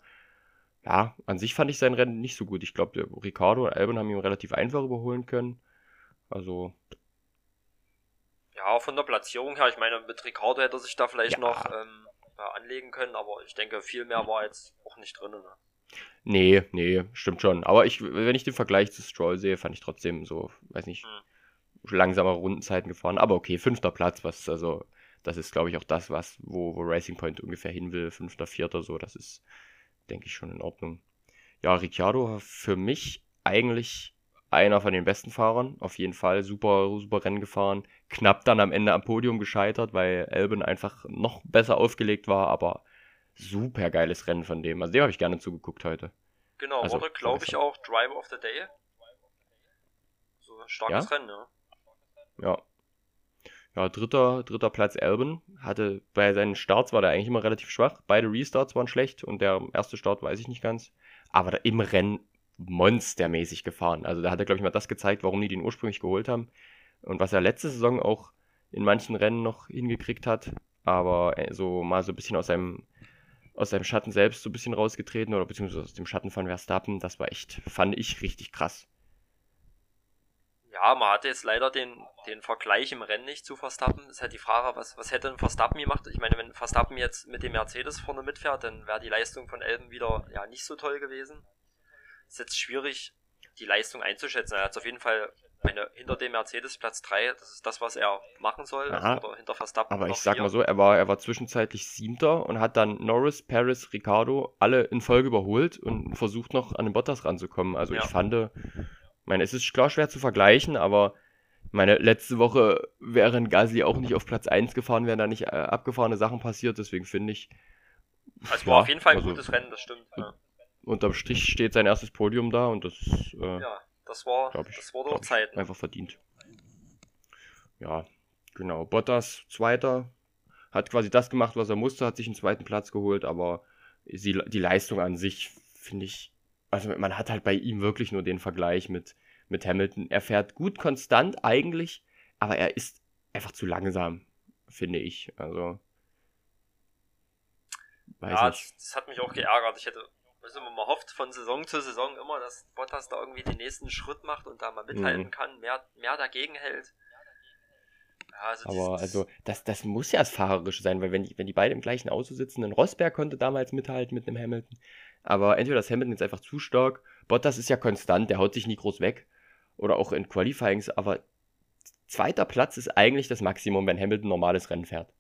ja, an sich fand ich sein Rennen nicht so gut. Ich glaube, Ricardo und Albon haben ihn relativ einfach überholen können. Also, ja, von der Platzierung her, ich meine, mit Ricardo hätte er sich da vielleicht ja. noch ähm, anlegen können, aber ich denke, viel mehr war jetzt auch nicht drin. Ne? Nee, nee, stimmt schon. Aber ich, wenn ich den Vergleich zu Stroll sehe, fand ich trotzdem so, weiß nicht, hm. langsamer Rundenzeiten gefahren. Aber okay, fünfter Platz, was, also, das ist, glaube ich, auch das, was, wo, wo Racing Point ungefähr hin will. Fünfter, vierter, so, das ist, denke ich, schon in Ordnung. Ja, Ricciardo für mich eigentlich einer von den besten Fahrern, auf jeden Fall. Super, super Rennen gefahren. Knapp dann am Ende am Podium gescheitert, weil Albon einfach noch besser aufgelegt war, aber super geiles Rennen von dem. Also dem habe ich gerne zugeguckt heute. Genau, also, wurde, glaube ich, auch Driver of the Day. So starkes ja? Rennen, ja. Ja. Ja, dritter, dritter Platz Albon. Hatte bei seinen Starts war der eigentlich immer relativ schwach. Beide Restarts waren schlecht und der erste Start weiß ich nicht ganz. Aber im Rennen monstermäßig gefahren. Also da hat er, glaube ich, mal das gezeigt, warum die den ursprünglich geholt haben. Und was er letzte Saison auch in manchen Rennen noch hingekriegt hat. Aber äh, so mal so ein bisschen aus seinem, aus seinem Schatten selbst so ein bisschen rausgetreten oder beziehungsweise aus dem Schatten von Verstappen, das war echt, fand ich richtig krass. Ja, man hatte jetzt leider den, den Vergleich im Rennen nicht zu Verstappen. Das ist halt die Frage, was, was hätte ein Verstappen gemacht? Ich meine, wenn Verstappen jetzt mit dem Mercedes vorne mitfährt, dann wäre die Leistung von Elben wieder ja nicht so toll gewesen ist jetzt schwierig, die Leistung einzuschätzen. Er hat auf jeden Fall meine, hinter dem Mercedes Platz 3, das ist das, was er machen soll. Aha, oder hinter Verstappen. Aber ich sag vier. mal so, er war, er war zwischenzeitlich Siebter und hat dann Norris, Paris, Ricardo alle in Folge überholt und versucht noch an den Bottas ranzukommen. Also ja. ich fand, ich meine, es ist klar schwer zu vergleichen, aber meine letzte Woche wären Gasly auch nicht auf Platz 1 gefahren, wären da nicht äh, abgefahrene Sachen passiert, deswegen finde ich. Also war auf jeden Fall ein also, gutes Rennen, das stimmt. Ja unterm Strich steht sein erstes Podium da und das, äh, ja, das war, ich, das war doch Zeit. Einfach verdient. Ja, genau. Bottas, Zweiter, hat quasi das gemacht, was er musste, hat sich einen zweiten Platz geholt, aber die, die Leistung an sich finde ich, also man hat halt bei ihm wirklich nur den Vergleich mit, mit Hamilton. Er fährt gut konstant eigentlich, aber er ist einfach zu langsam, finde ich. Also. ja, das, das, hat mich auch geärgert. Ich hätte also man hofft von Saison zu Saison immer, dass Bottas da irgendwie den nächsten Schritt macht und da mal mithalten mhm. kann, mehr, mehr dagegen hält. Ja, also Aber also das, das muss ja das Fahrerische sein, weil wenn die, wenn die beide im gleichen Auto sitzen, ein Rosberg konnte damals mithalten mit einem Hamilton. Aber entweder das Hamilton ist einfach zu stark, Bottas ist ja konstant, der haut sich nie groß weg. Oder auch in Qualifyings, aber zweiter Platz ist eigentlich das Maximum, wenn Hamilton normales Rennen fährt.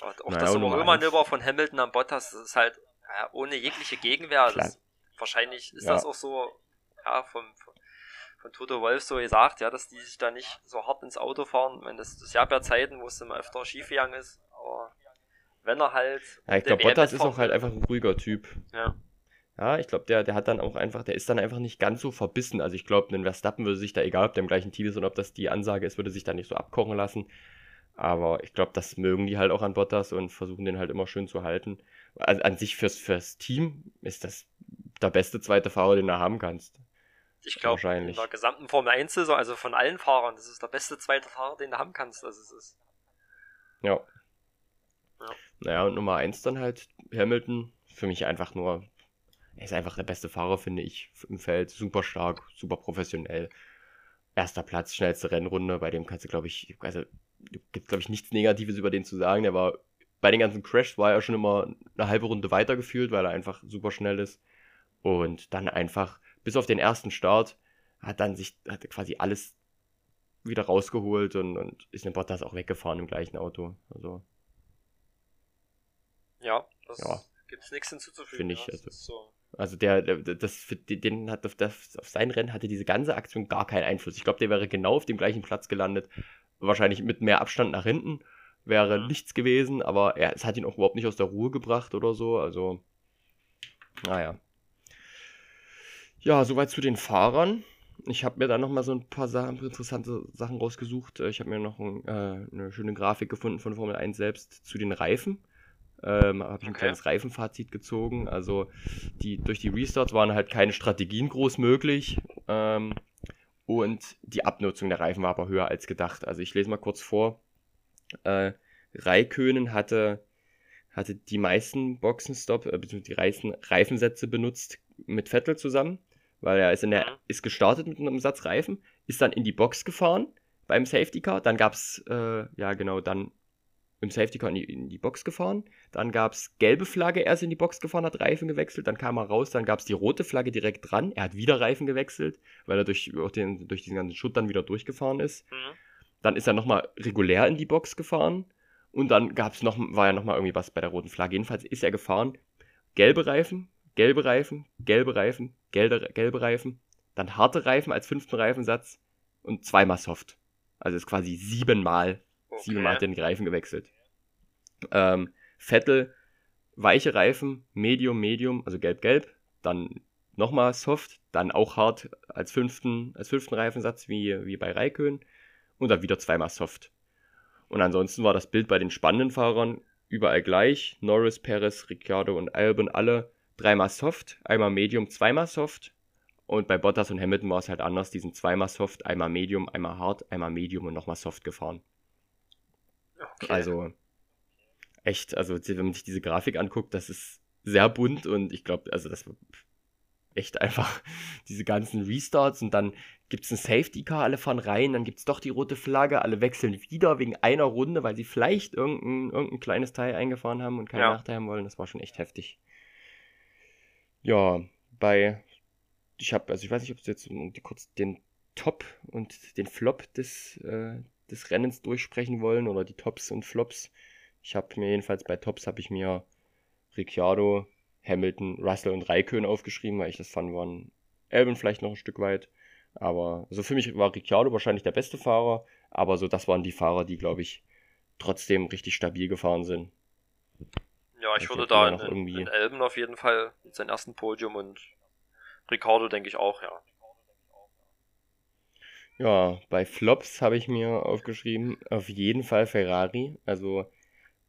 Ja. Auch naja, das Überholmanöver von Hamilton am Bottas das ist halt ja, ohne jegliche Gegenwehr. Das, wahrscheinlich ist ja. das auch so ja, vom, von Toto Wolf so gesagt, ja, dass die sich da nicht so hart ins Auto fahren. Ich meine, das, das gab ja Zeiten, wo es immer öfter schief gegangen ist, aber wenn er halt. Ja, ich glaube, Bottas ist auch halt einfach ein ruhiger Typ. Ja. Ja, ich glaube, der, der hat dann auch einfach, der ist dann einfach nicht ganz so verbissen. Also ich glaube, ein Verstappen würde sich da, egal ob der im gleichen Team ist und ob das die Ansage ist, würde sich da nicht so abkochen lassen. Aber ich glaube, das mögen die halt auch an Bottas und versuchen den halt immer schön zu halten. An, an sich fürs, fürs Team ist das der beste zweite Fahrer, den du haben kannst. Ich glaube, in der gesamten Formel 1 Saison, also von allen Fahrern, das ist der beste zweite Fahrer, den du haben kannst. Also es ist. Ja. ja. Naja, und Nummer 1 dann halt Hamilton. Für mich einfach nur, er ist einfach der beste Fahrer, finde ich, im Feld. Super stark, super professionell. Erster Platz, schnellste Rennrunde, bei dem kannst du, glaube ich, also gibt, glaube ich, nichts Negatives über den zu sagen. Der war bei den ganzen Crashs war er schon immer eine halbe Runde weitergefühlt, weil er einfach super schnell ist. Und dann einfach, bis auf den ersten Start, hat dann sich hat quasi alles wieder rausgeholt und, und ist in Bottas auch weggefahren im gleichen Auto. Also. Ja, das ja. gibt's nichts hinzuzufügen. Finde ich. Ja, also, so. also der, der, das, den hat auf, das, auf sein Rennen hatte diese ganze Aktion gar keinen Einfluss. Ich glaube, der wäre genau auf dem gleichen Platz gelandet. Wahrscheinlich mit mehr Abstand nach hinten. Wäre mhm. nichts gewesen, aber er, es hat ihn auch überhaupt nicht aus der Ruhe gebracht oder so. Also, naja. Ja, soweit zu den Fahrern. Ich habe mir da nochmal so ein paar Sachen, interessante Sachen rausgesucht. Ich habe mir noch ein, äh, eine schöne Grafik gefunden von Formel 1 selbst zu den Reifen. Ähm, habe ich ein kleines Reifenfazit gezogen. Also die, durch die Restarts waren halt keine Strategien groß möglich. Ähm, und die Abnutzung der Reifen war aber höher als gedacht. Also ich lese mal kurz vor. Äh, Raikönen hatte, hatte die meisten Boxenstopp, äh, beziehungsweise die meisten Reifensätze benutzt mit Vettel zusammen weil er ist, in der, mhm. ist gestartet mit einem Satz Reifen, ist dann in die Box gefahren beim Safety Car, dann gab es, äh, ja genau, dann im Safety Car in die, in die Box gefahren, dann gab es gelbe Flagge, er ist in die Box gefahren, hat Reifen gewechselt, dann kam er raus, dann gab es die rote Flagge direkt dran, er hat wieder Reifen gewechselt, weil er durch, den, durch diesen ganzen Schutt dann wieder durchgefahren ist. Mhm. Dann ist er nochmal regulär in die Box gefahren und dann gab's noch, war ja nochmal irgendwie was bei der roten Flagge. Jedenfalls ist er gefahren, gelbe Reifen, gelbe Reifen, gelbe Reifen, gelbe, gelbe Reifen, dann harte Reifen als fünften Reifensatz und zweimal Soft. Also ist quasi siebenmal, okay. siebenmal den Reifen gewechselt. Ähm, Vettel, weiche Reifen, Medium, Medium, also gelb-gelb, dann nochmal Soft, dann auch hart als fünften, als fünften Reifensatz wie, wie bei Raikön und dann wieder zweimal Soft. Und ansonsten war das Bild bei den spannenden Fahrern überall gleich. Norris, Perez, Ricciardo und Albon alle dreimal Soft, einmal Medium, zweimal Soft. Und bei Bottas und Hamilton war es halt anders. Die sind zweimal Soft, einmal Medium, einmal Hard, einmal Medium und nochmal Soft gefahren. Okay. Also echt, also wenn man sich diese Grafik anguckt, das ist sehr bunt und ich glaube, also das echt einfach diese ganzen Restarts und dann gibt es ein Safety Car, alle fahren rein, dann gibt es doch die rote Flagge, alle wechseln wieder wegen einer Runde, weil sie vielleicht irgendein, irgendein kleines Teil eingefahren haben und keinen ja. Nachteil haben wollen. Das war schon echt heftig. Ja, bei, ich habe, also ich weiß nicht, ob es jetzt um kurz den Top und den Flop des, äh, des Rennens durchsprechen wollen oder die Tops und Flops. Ich habe mir jedenfalls bei Tops habe ich mir Ricciardo, Hamilton, Russell und Raikön aufgeschrieben, weil ich das fand, waren Elben vielleicht noch ein Stück weit. Aber also für mich war Ricciardo wahrscheinlich der beste Fahrer, aber so das waren die Fahrer, die glaube ich trotzdem richtig stabil gefahren sind. Ja, ich würde da in, irgendwie... in Elben auf jeden Fall sein ersten Podium und Ricardo denke ich auch, ja. Ja, bei Flops habe ich mir aufgeschrieben, auf jeden Fall Ferrari. Also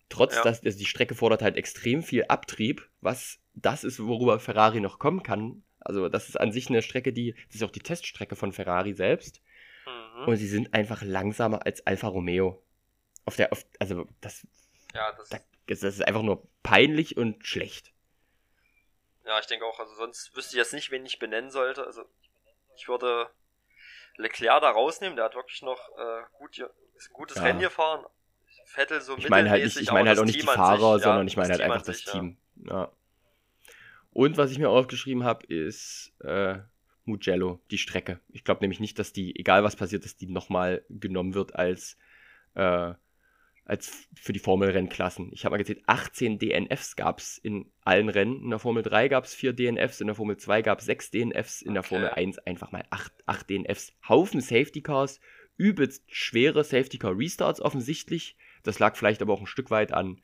trotz, ja. dass also die Strecke fordert halt extrem viel Abtrieb, was das ist, worüber Ferrari noch kommen kann. Also das ist an sich eine Strecke, die, das ist auch die Teststrecke von Ferrari selbst. Mhm. Und sie sind einfach langsamer als Alfa Romeo. Auf der, auf, also das, ja, das da das ist einfach nur peinlich und schlecht. Ja, ich denke auch, also sonst wüsste ich jetzt nicht, wen ich benennen sollte. Also ich würde Leclerc da rausnehmen, der hat wirklich noch äh, gut, ist ein gutes ja. Rennen gefahren. Vettel so Ich meine halt nicht, ich meine halt auch nicht die Fahrer, sich, sondern ja, ich meine halt Team einfach das sich, Team. Ja. ja. Und was ich mir aufgeschrieben habe, ist äh, Mugello, die Strecke. Ich glaube nämlich nicht, dass die, egal was passiert, dass die nochmal genommen wird als äh, als für die Formel-Rennklassen. Ich habe mal gezählt, 18 DNFs gab es in allen Rennen. In der Formel 3 gab es 4 DNFs, in der Formel 2 gab es 6 DNFs, in der Formel 1 einfach mal 8, 8 DNFs. Haufen Safety Cars, übelst schwere Safety Car Restarts offensichtlich. Das lag vielleicht aber auch ein Stück weit an,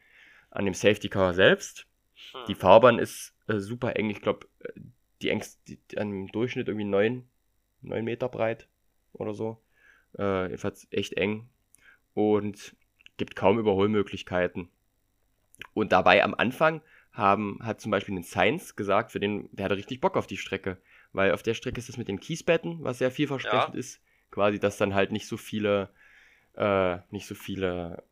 an dem Safety Car selbst. Hm. Die Fahrbahn ist äh, super eng. Ich glaube, äh, die engste, die, die, im Durchschnitt irgendwie 9, 9 Meter breit oder so. Äh, jedenfalls echt eng. Und gibt kaum Überholmöglichkeiten. Und dabei am Anfang haben, hat zum Beispiel ein Science gesagt, für den, der hatte richtig Bock auf die Strecke. Weil auf der Strecke ist das mit den Kiesbetten, was sehr vielversprechend ja. ist. Quasi, dass dann halt nicht so viele, äh, nicht so viele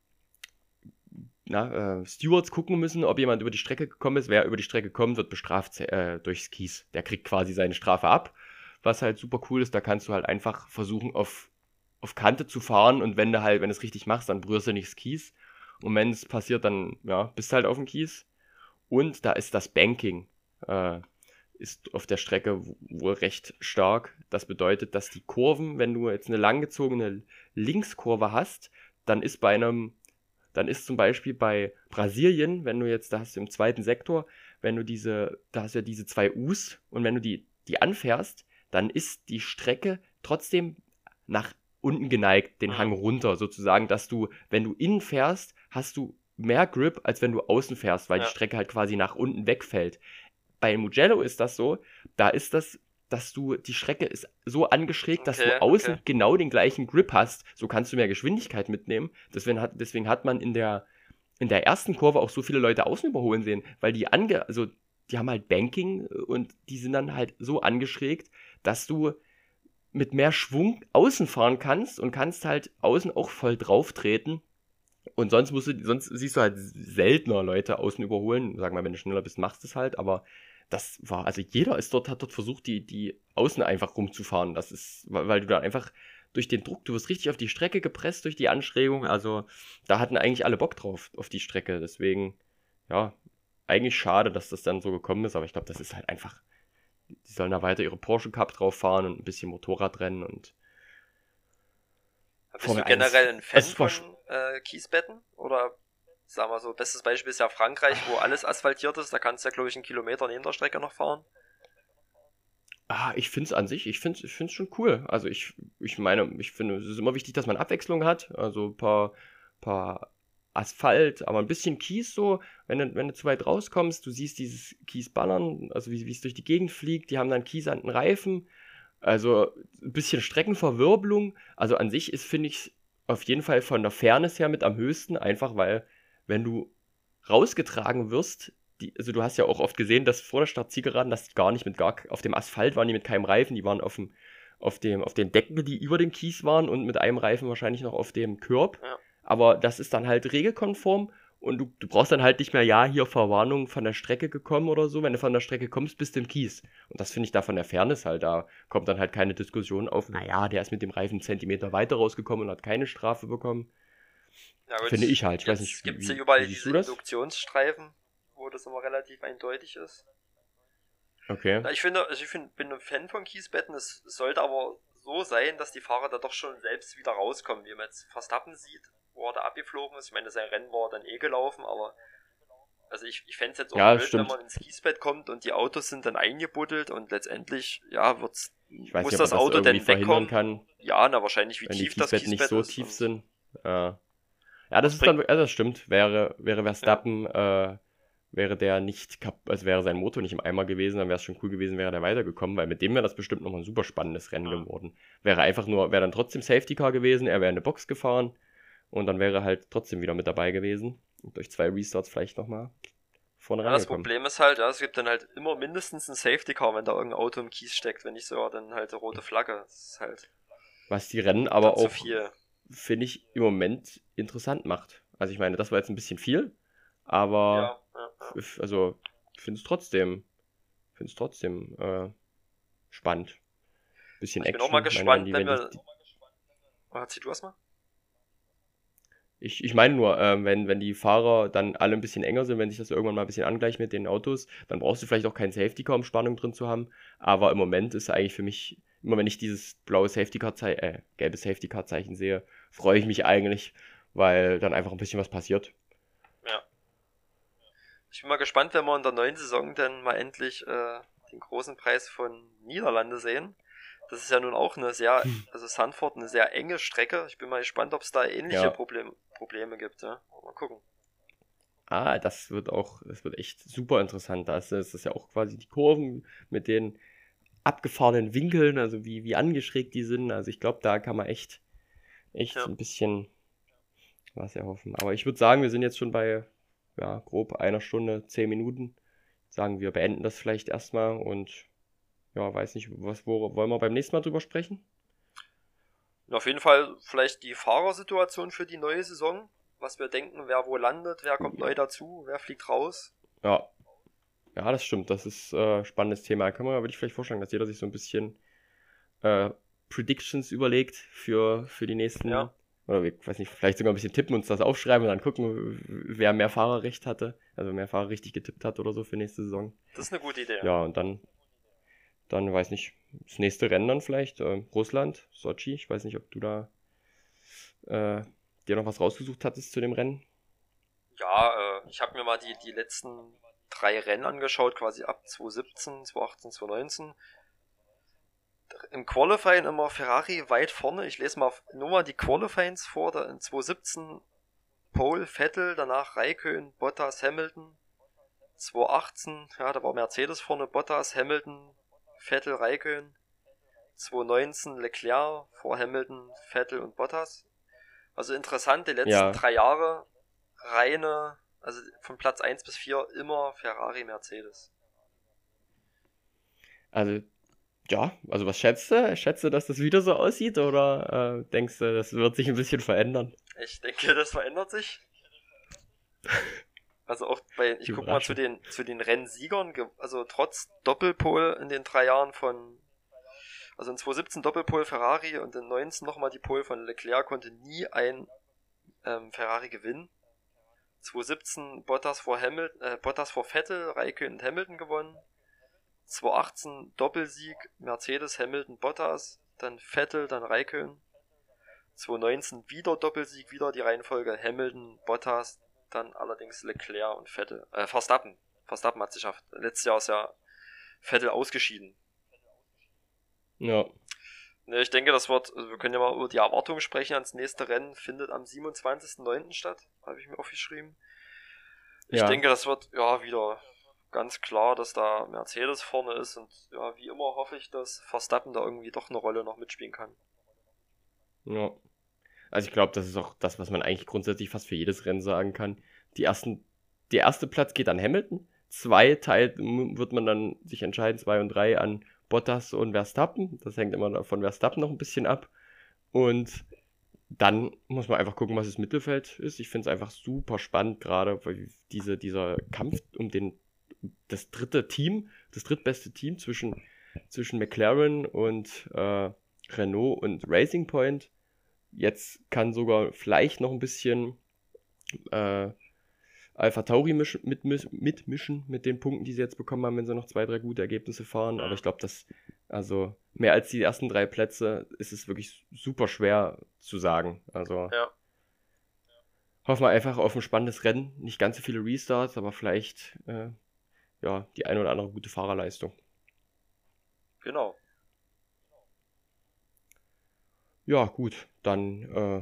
na, äh, Stewards gucken müssen, ob jemand über die Strecke gekommen ist. Wer über die Strecke kommt, wird bestraft äh, durchs Kies. Der kriegt quasi seine Strafe ab. Was halt super cool ist, da kannst du halt einfach versuchen, auf auf Kante zu fahren und wenn du halt, wenn du es richtig machst, dann berührst du nicht das Kies. Und wenn es passiert, dann ja, bist du halt auf dem Kies. Und da ist das Banking. Äh, ist auf der Strecke wohl recht stark. Das bedeutet, dass die Kurven, wenn du jetzt eine langgezogene Linkskurve hast, dann ist bei einem, dann ist zum Beispiel bei Brasilien, wenn du jetzt, da hast du im zweiten Sektor, wenn du diese, da hast du ja diese zwei U's und wenn du die, die anfährst, dann ist die Strecke trotzdem nach unten geneigt, den Hang runter, sozusagen, dass du, wenn du innen fährst, hast du mehr Grip, als wenn du außen fährst, weil ja. die Strecke halt quasi nach unten wegfällt. Bei Mugello ist das so, da ist das, dass du, die Strecke ist so angeschrägt, dass okay, du außen okay. genau den gleichen Grip hast. So kannst du mehr Geschwindigkeit mitnehmen. Deswegen hat, deswegen hat man in der, in der ersten Kurve auch so viele Leute außen überholen sehen, weil die ange, also die haben halt Banking und die sind dann halt so angeschrägt, dass du mit mehr Schwung außen fahren kannst und kannst halt außen auch voll drauf treten. Und sonst musst du, sonst siehst du halt seltener Leute außen überholen. Sag mal, wenn du schneller bist, machst du es halt, aber das war, also jeder ist dort, hat dort versucht, die, die Außen einfach rumzufahren. Das ist, weil, du da einfach durch den Druck, du wirst richtig auf die Strecke gepresst durch die Anschrägung. Also da hatten eigentlich alle Bock drauf, auf die Strecke. Deswegen, ja, eigentlich schade, dass das dann so gekommen ist, aber ich glaube, das ist halt einfach die sollen da weiter ihre Porsche Cup drauf fahren und ein bisschen Motorradrennen und. Bist Formel du generell ein Fan von äh, Kiesbetten? Oder sagen wir so, bestes Beispiel ist ja Frankreich, wo alles asphaltiert ist, da kannst du ja, glaube ich, einen Kilometer neben der Strecke noch fahren. Ah, ich finde es an sich, ich finde es ich find's schon cool. Also ich, ich meine, ich finde, es ist immer wichtig, dass man Abwechslung hat. Also ein paar, paar Asphalt, aber ein bisschen Kies so, wenn du, wenn du zu weit rauskommst, du siehst dieses Kies ballern, also wie es durch die Gegend fliegt, die haben dann Kies an den Reifen, also ein bisschen Streckenverwirbelung, also an sich ist, finde ich, auf jeden Fall von der Fairness her mit am höchsten, einfach weil, wenn du rausgetragen wirst, die, also du hast ja auch oft gesehen, dass vor der Startzielgeraden, dass die gar nicht mit gar, auf dem Asphalt waren die mit keinem Reifen, die waren auf dem, auf dem, auf den Decken, die über dem Kies waren und mit einem Reifen wahrscheinlich noch auf dem Körb. Ja. Aber das ist dann halt regelkonform und du, du brauchst dann halt nicht mehr, ja, hier Verwarnung von der Strecke gekommen oder so. Wenn du von der Strecke kommst, bist du im Kies. Und das finde ich da von der Fairness halt, da kommt dann halt keine Diskussion auf, naja, der ist mit dem Reifen einen Zentimeter weiter rausgekommen und hat keine Strafe bekommen. Ja, finde ich halt. Ich weiß nicht, gibt es ja überall diese Induktionsstreifen, wo das immer relativ eindeutig ist. Okay. Na, ich finde, also ich find, bin ein Fan von Kiesbetten. Es sollte aber so sein, dass die Fahrer da doch schon selbst wieder rauskommen, wie man jetzt Verstappen sieht wo er da abgeflogen ist. Ich meine, sein Rennen war dann eh gelaufen, aber also ich, ich fände es jetzt auch ja, blöd, wenn man ins Kiesbett kommt und die Autos sind dann eingebuddelt und letztendlich, ja, wird's, ich weiß muss nicht, das Auto das denn wegkommen. Kann, ja, na wahrscheinlich, wie tief das Kiesbett nicht so ist tief sind. Ja, ja das ist dann, ja, das stimmt. Wäre, wäre Verstappen, ja. äh, wäre der nicht, also wäre sein Motor nicht im Eimer gewesen, dann wäre es schon cool gewesen, wäre der weitergekommen, weil mit dem wäre das bestimmt nochmal ein super spannendes Rennen ja. geworden. Wäre einfach nur, wäre dann trotzdem Safety Car gewesen, er wäre in eine Box gefahren und dann wäre er halt trotzdem wieder mit dabei gewesen. Und durch zwei Restarts vielleicht nochmal vorne ja, Das Problem ist halt, ja, es gibt dann halt immer mindestens ein Safety Car, wenn da irgendein Auto im Kies steckt, wenn nicht sogar dann halt eine rote Flagge. Das ist halt. Was die Rennen aber auch, finde ich, im Moment interessant macht. Also ich meine, das war jetzt ein bisschen viel, aber ja, ja, ja. also finde es trotzdem, finde es trotzdem äh, spannend. Bisschen ich Action. Ich bin auch mal gespannt, meine, wenn, wenn wir. Oh, erzähl du erstmal. Ich, ich meine nur, ähm, wenn, wenn die Fahrer dann alle ein bisschen enger sind, wenn sich das irgendwann mal ein bisschen angleicht mit den Autos, dann brauchst du vielleicht auch keinen Safety Car, um Spannung drin zu haben. Aber im Moment ist eigentlich für mich, immer wenn ich dieses blaue Safety Car Zeichen, äh, gelbe Safety Car Zeichen sehe, freue ich mich eigentlich, weil dann einfach ein bisschen was passiert. Ja. Ich bin mal gespannt, wenn wir in der neuen Saison dann mal endlich äh, den großen Preis von Niederlande sehen. Das ist ja nun auch eine sehr, hm. also Sanford eine sehr enge Strecke. Ich bin mal gespannt, ob es da ähnliche ja. Problem, Probleme gibt. Ja? Mal gucken. Ah, das wird auch, das wird echt super interessant. Da ist das ja auch quasi die Kurven mit den abgefahrenen Winkeln, also wie, wie angeschrägt die sind. Also ich glaube, da kann man echt, echt ja. ein bisschen was erhoffen. Aber ich würde sagen, wir sind jetzt schon bei ja, grob einer Stunde, zehn Minuten. Sagen wir beenden das vielleicht erstmal und ja, weiß nicht, was wo, wollen wir beim nächsten Mal drüber sprechen? Auf jeden Fall vielleicht die Fahrersituation für die neue Saison. Was wir denken, wer wo landet, wer kommt neu dazu, wer fliegt raus. Ja. Ja, das stimmt. Das ist äh, spannendes Thema. Kann man, würde ich vielleicht vorschlagen, dass jeder sich so ein bisschen äh, Predictions überlegt für, für die nächsten. Ja. Oder ich weiß nicht, vielleicht sogar ein bisschen tippen, uns das aufschreiben und dann gucken, wer mehr Fahrerrecht hatte. Also mehr Fahrer richtig getippt hat oder so für nächste Saison. Das ist eine gute Idee. Ja, und dann dann weiß nicht, das nächste Rennen dann vielleicht, äh, Russland, Sochi, ich weiß nicht, ob du da äh, dir noch was rausgesucht hattest zu dem Rennen. Ja, äh, ich habe mir mal die, die letzten drei Rennen angeschaut, quasi ab 2017, 2018, 2019. Im Qualifying immer Ferrari weit vorne. Ich lese mal nur mal die Qualifyings vor. Da in 2017 Pole, Vettel, danach Raikön, Bottas, Hamilton. 2018, ja, da war Mercedes vorne, Bottas, Hamilton, Vettel, Raikön. 2019 Leclerc vor Hamilton, Vettel und Bottas. Also interessant, die letzten ja. drei Jahre reine, also von Platz 1 bis 4 immer Ferrari, Mercedes. Also, ja, also was schätzt du? Schätzt du, dass das wieder so aussieht oder äh, denkst du, das wird sich ein bisschen verändern? Ich denke, das verändert sich. Also auch bei, ich guck mal zu den, zu den Rennsiegern, also trotz Doppelpol in den drei Jahren von, also in 2017 Doppelpol Ferrari und in 19 nochmal die Pole von Leclerc konnte nie ein ähm, Ferrari gewinnen. 2017 Bottas vor Hamilton, äh, Bottas vor Vettel, Raikön und Hamilton gewonnen. 2018 Doppelsieg, Mercedes, Hamilton, Bottas, dann Vettel, dann Raikön. 2019 wieder Doppelsieg, wieder die Reihenfolge Hamilton, Bottas, dann allerdings Leclerc und Vettel. Äh, Verstappen. Verstappen hat sich geschafft. Letztes Jahr ist ja Vettel ausgeschieden. Ja. Ne, ich denke, das wird, also wir können ja mal über die Erwartungen sprechen. Ans nächste Rennen findet am 27.09. statt, habe ich mir aufgeschrieben. Ich ja. denke, das wird ja wieder ganz klar, dass da Mercedes vorne ist und ja, wie immer hoffe ich, dass Verstappen da irgendwie doch eine Rolle noch mitspielen kann. Ja. Also ich glaube, das ist auch das, was man eigentlich grundsätzlich fast für jedes Rennen sagen kann. Die ersten, der erste Platz geht an Hamilton, zwei teilt, wird man dann sich entscheiden, zwei und drei an Bottas und Verstappen. Das hängt immer von Verstappen noch ein bisschen ab. Und dann muss man einfach gucken, was das Mittelfeld ist. Ich finde es einfach super spannend, gerade weil diese, dieser Kampf um den, das dritte Team, das drittbeste Team zwischen, zwischen McLaren und äh, Renault und Racing Point. Jetzt kann sogar vielleicht noch ein bisschen äh, Alpha Tauri misch, mit, mitmischen mit den Punkten, die sie jetzt bekommen haben, wenn sie noch zwei, drei gute Ergebnisse fahren. Aber ich glaube, dass, also mehr als die ersten drei Plätze ist es wirklich super schwer zu sagen. Also ja. hoffen wir einfach auf ein spannendes Rennen. Nicht ganz so viele Restarts, aber vielleicht äh, ja, die eine oder andere gute Fahrerleistung. Genau. Ja, gut, dann äh,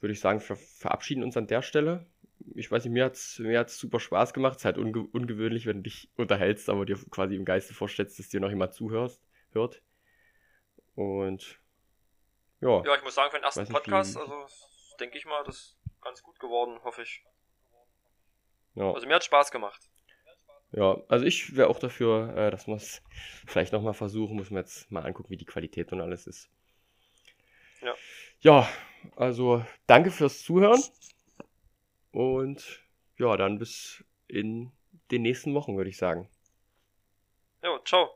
würde ich sagen, wir verabschieden uns an der Stelle ich weiß nicht, mir hat es mir hat's super Spaß gemacht. Es ist halt unge ungewöhnlich, wenn du dich unterhältst, aber dir quasi im Geiste vorstellst, dass dir noch jemand zuhörst, hört. Und ja. Ja, ich muss sagen, für den ersten Podcast, also denke ich mal, das ist ganz gut geworden, hoffe ich. Ja. Also mir hat Spaß gemacht. Ja, also ich wäre auch dafür, äh, dass wir es vielleicht nochmal versuchen. Muss man jetzt mal angucken, wie die Qualität und alles ist. Ja. Also danke fürs Zuhören. Und ja, dann bis in den nächsten Wochen, würde ich sagen. Jo, ciao.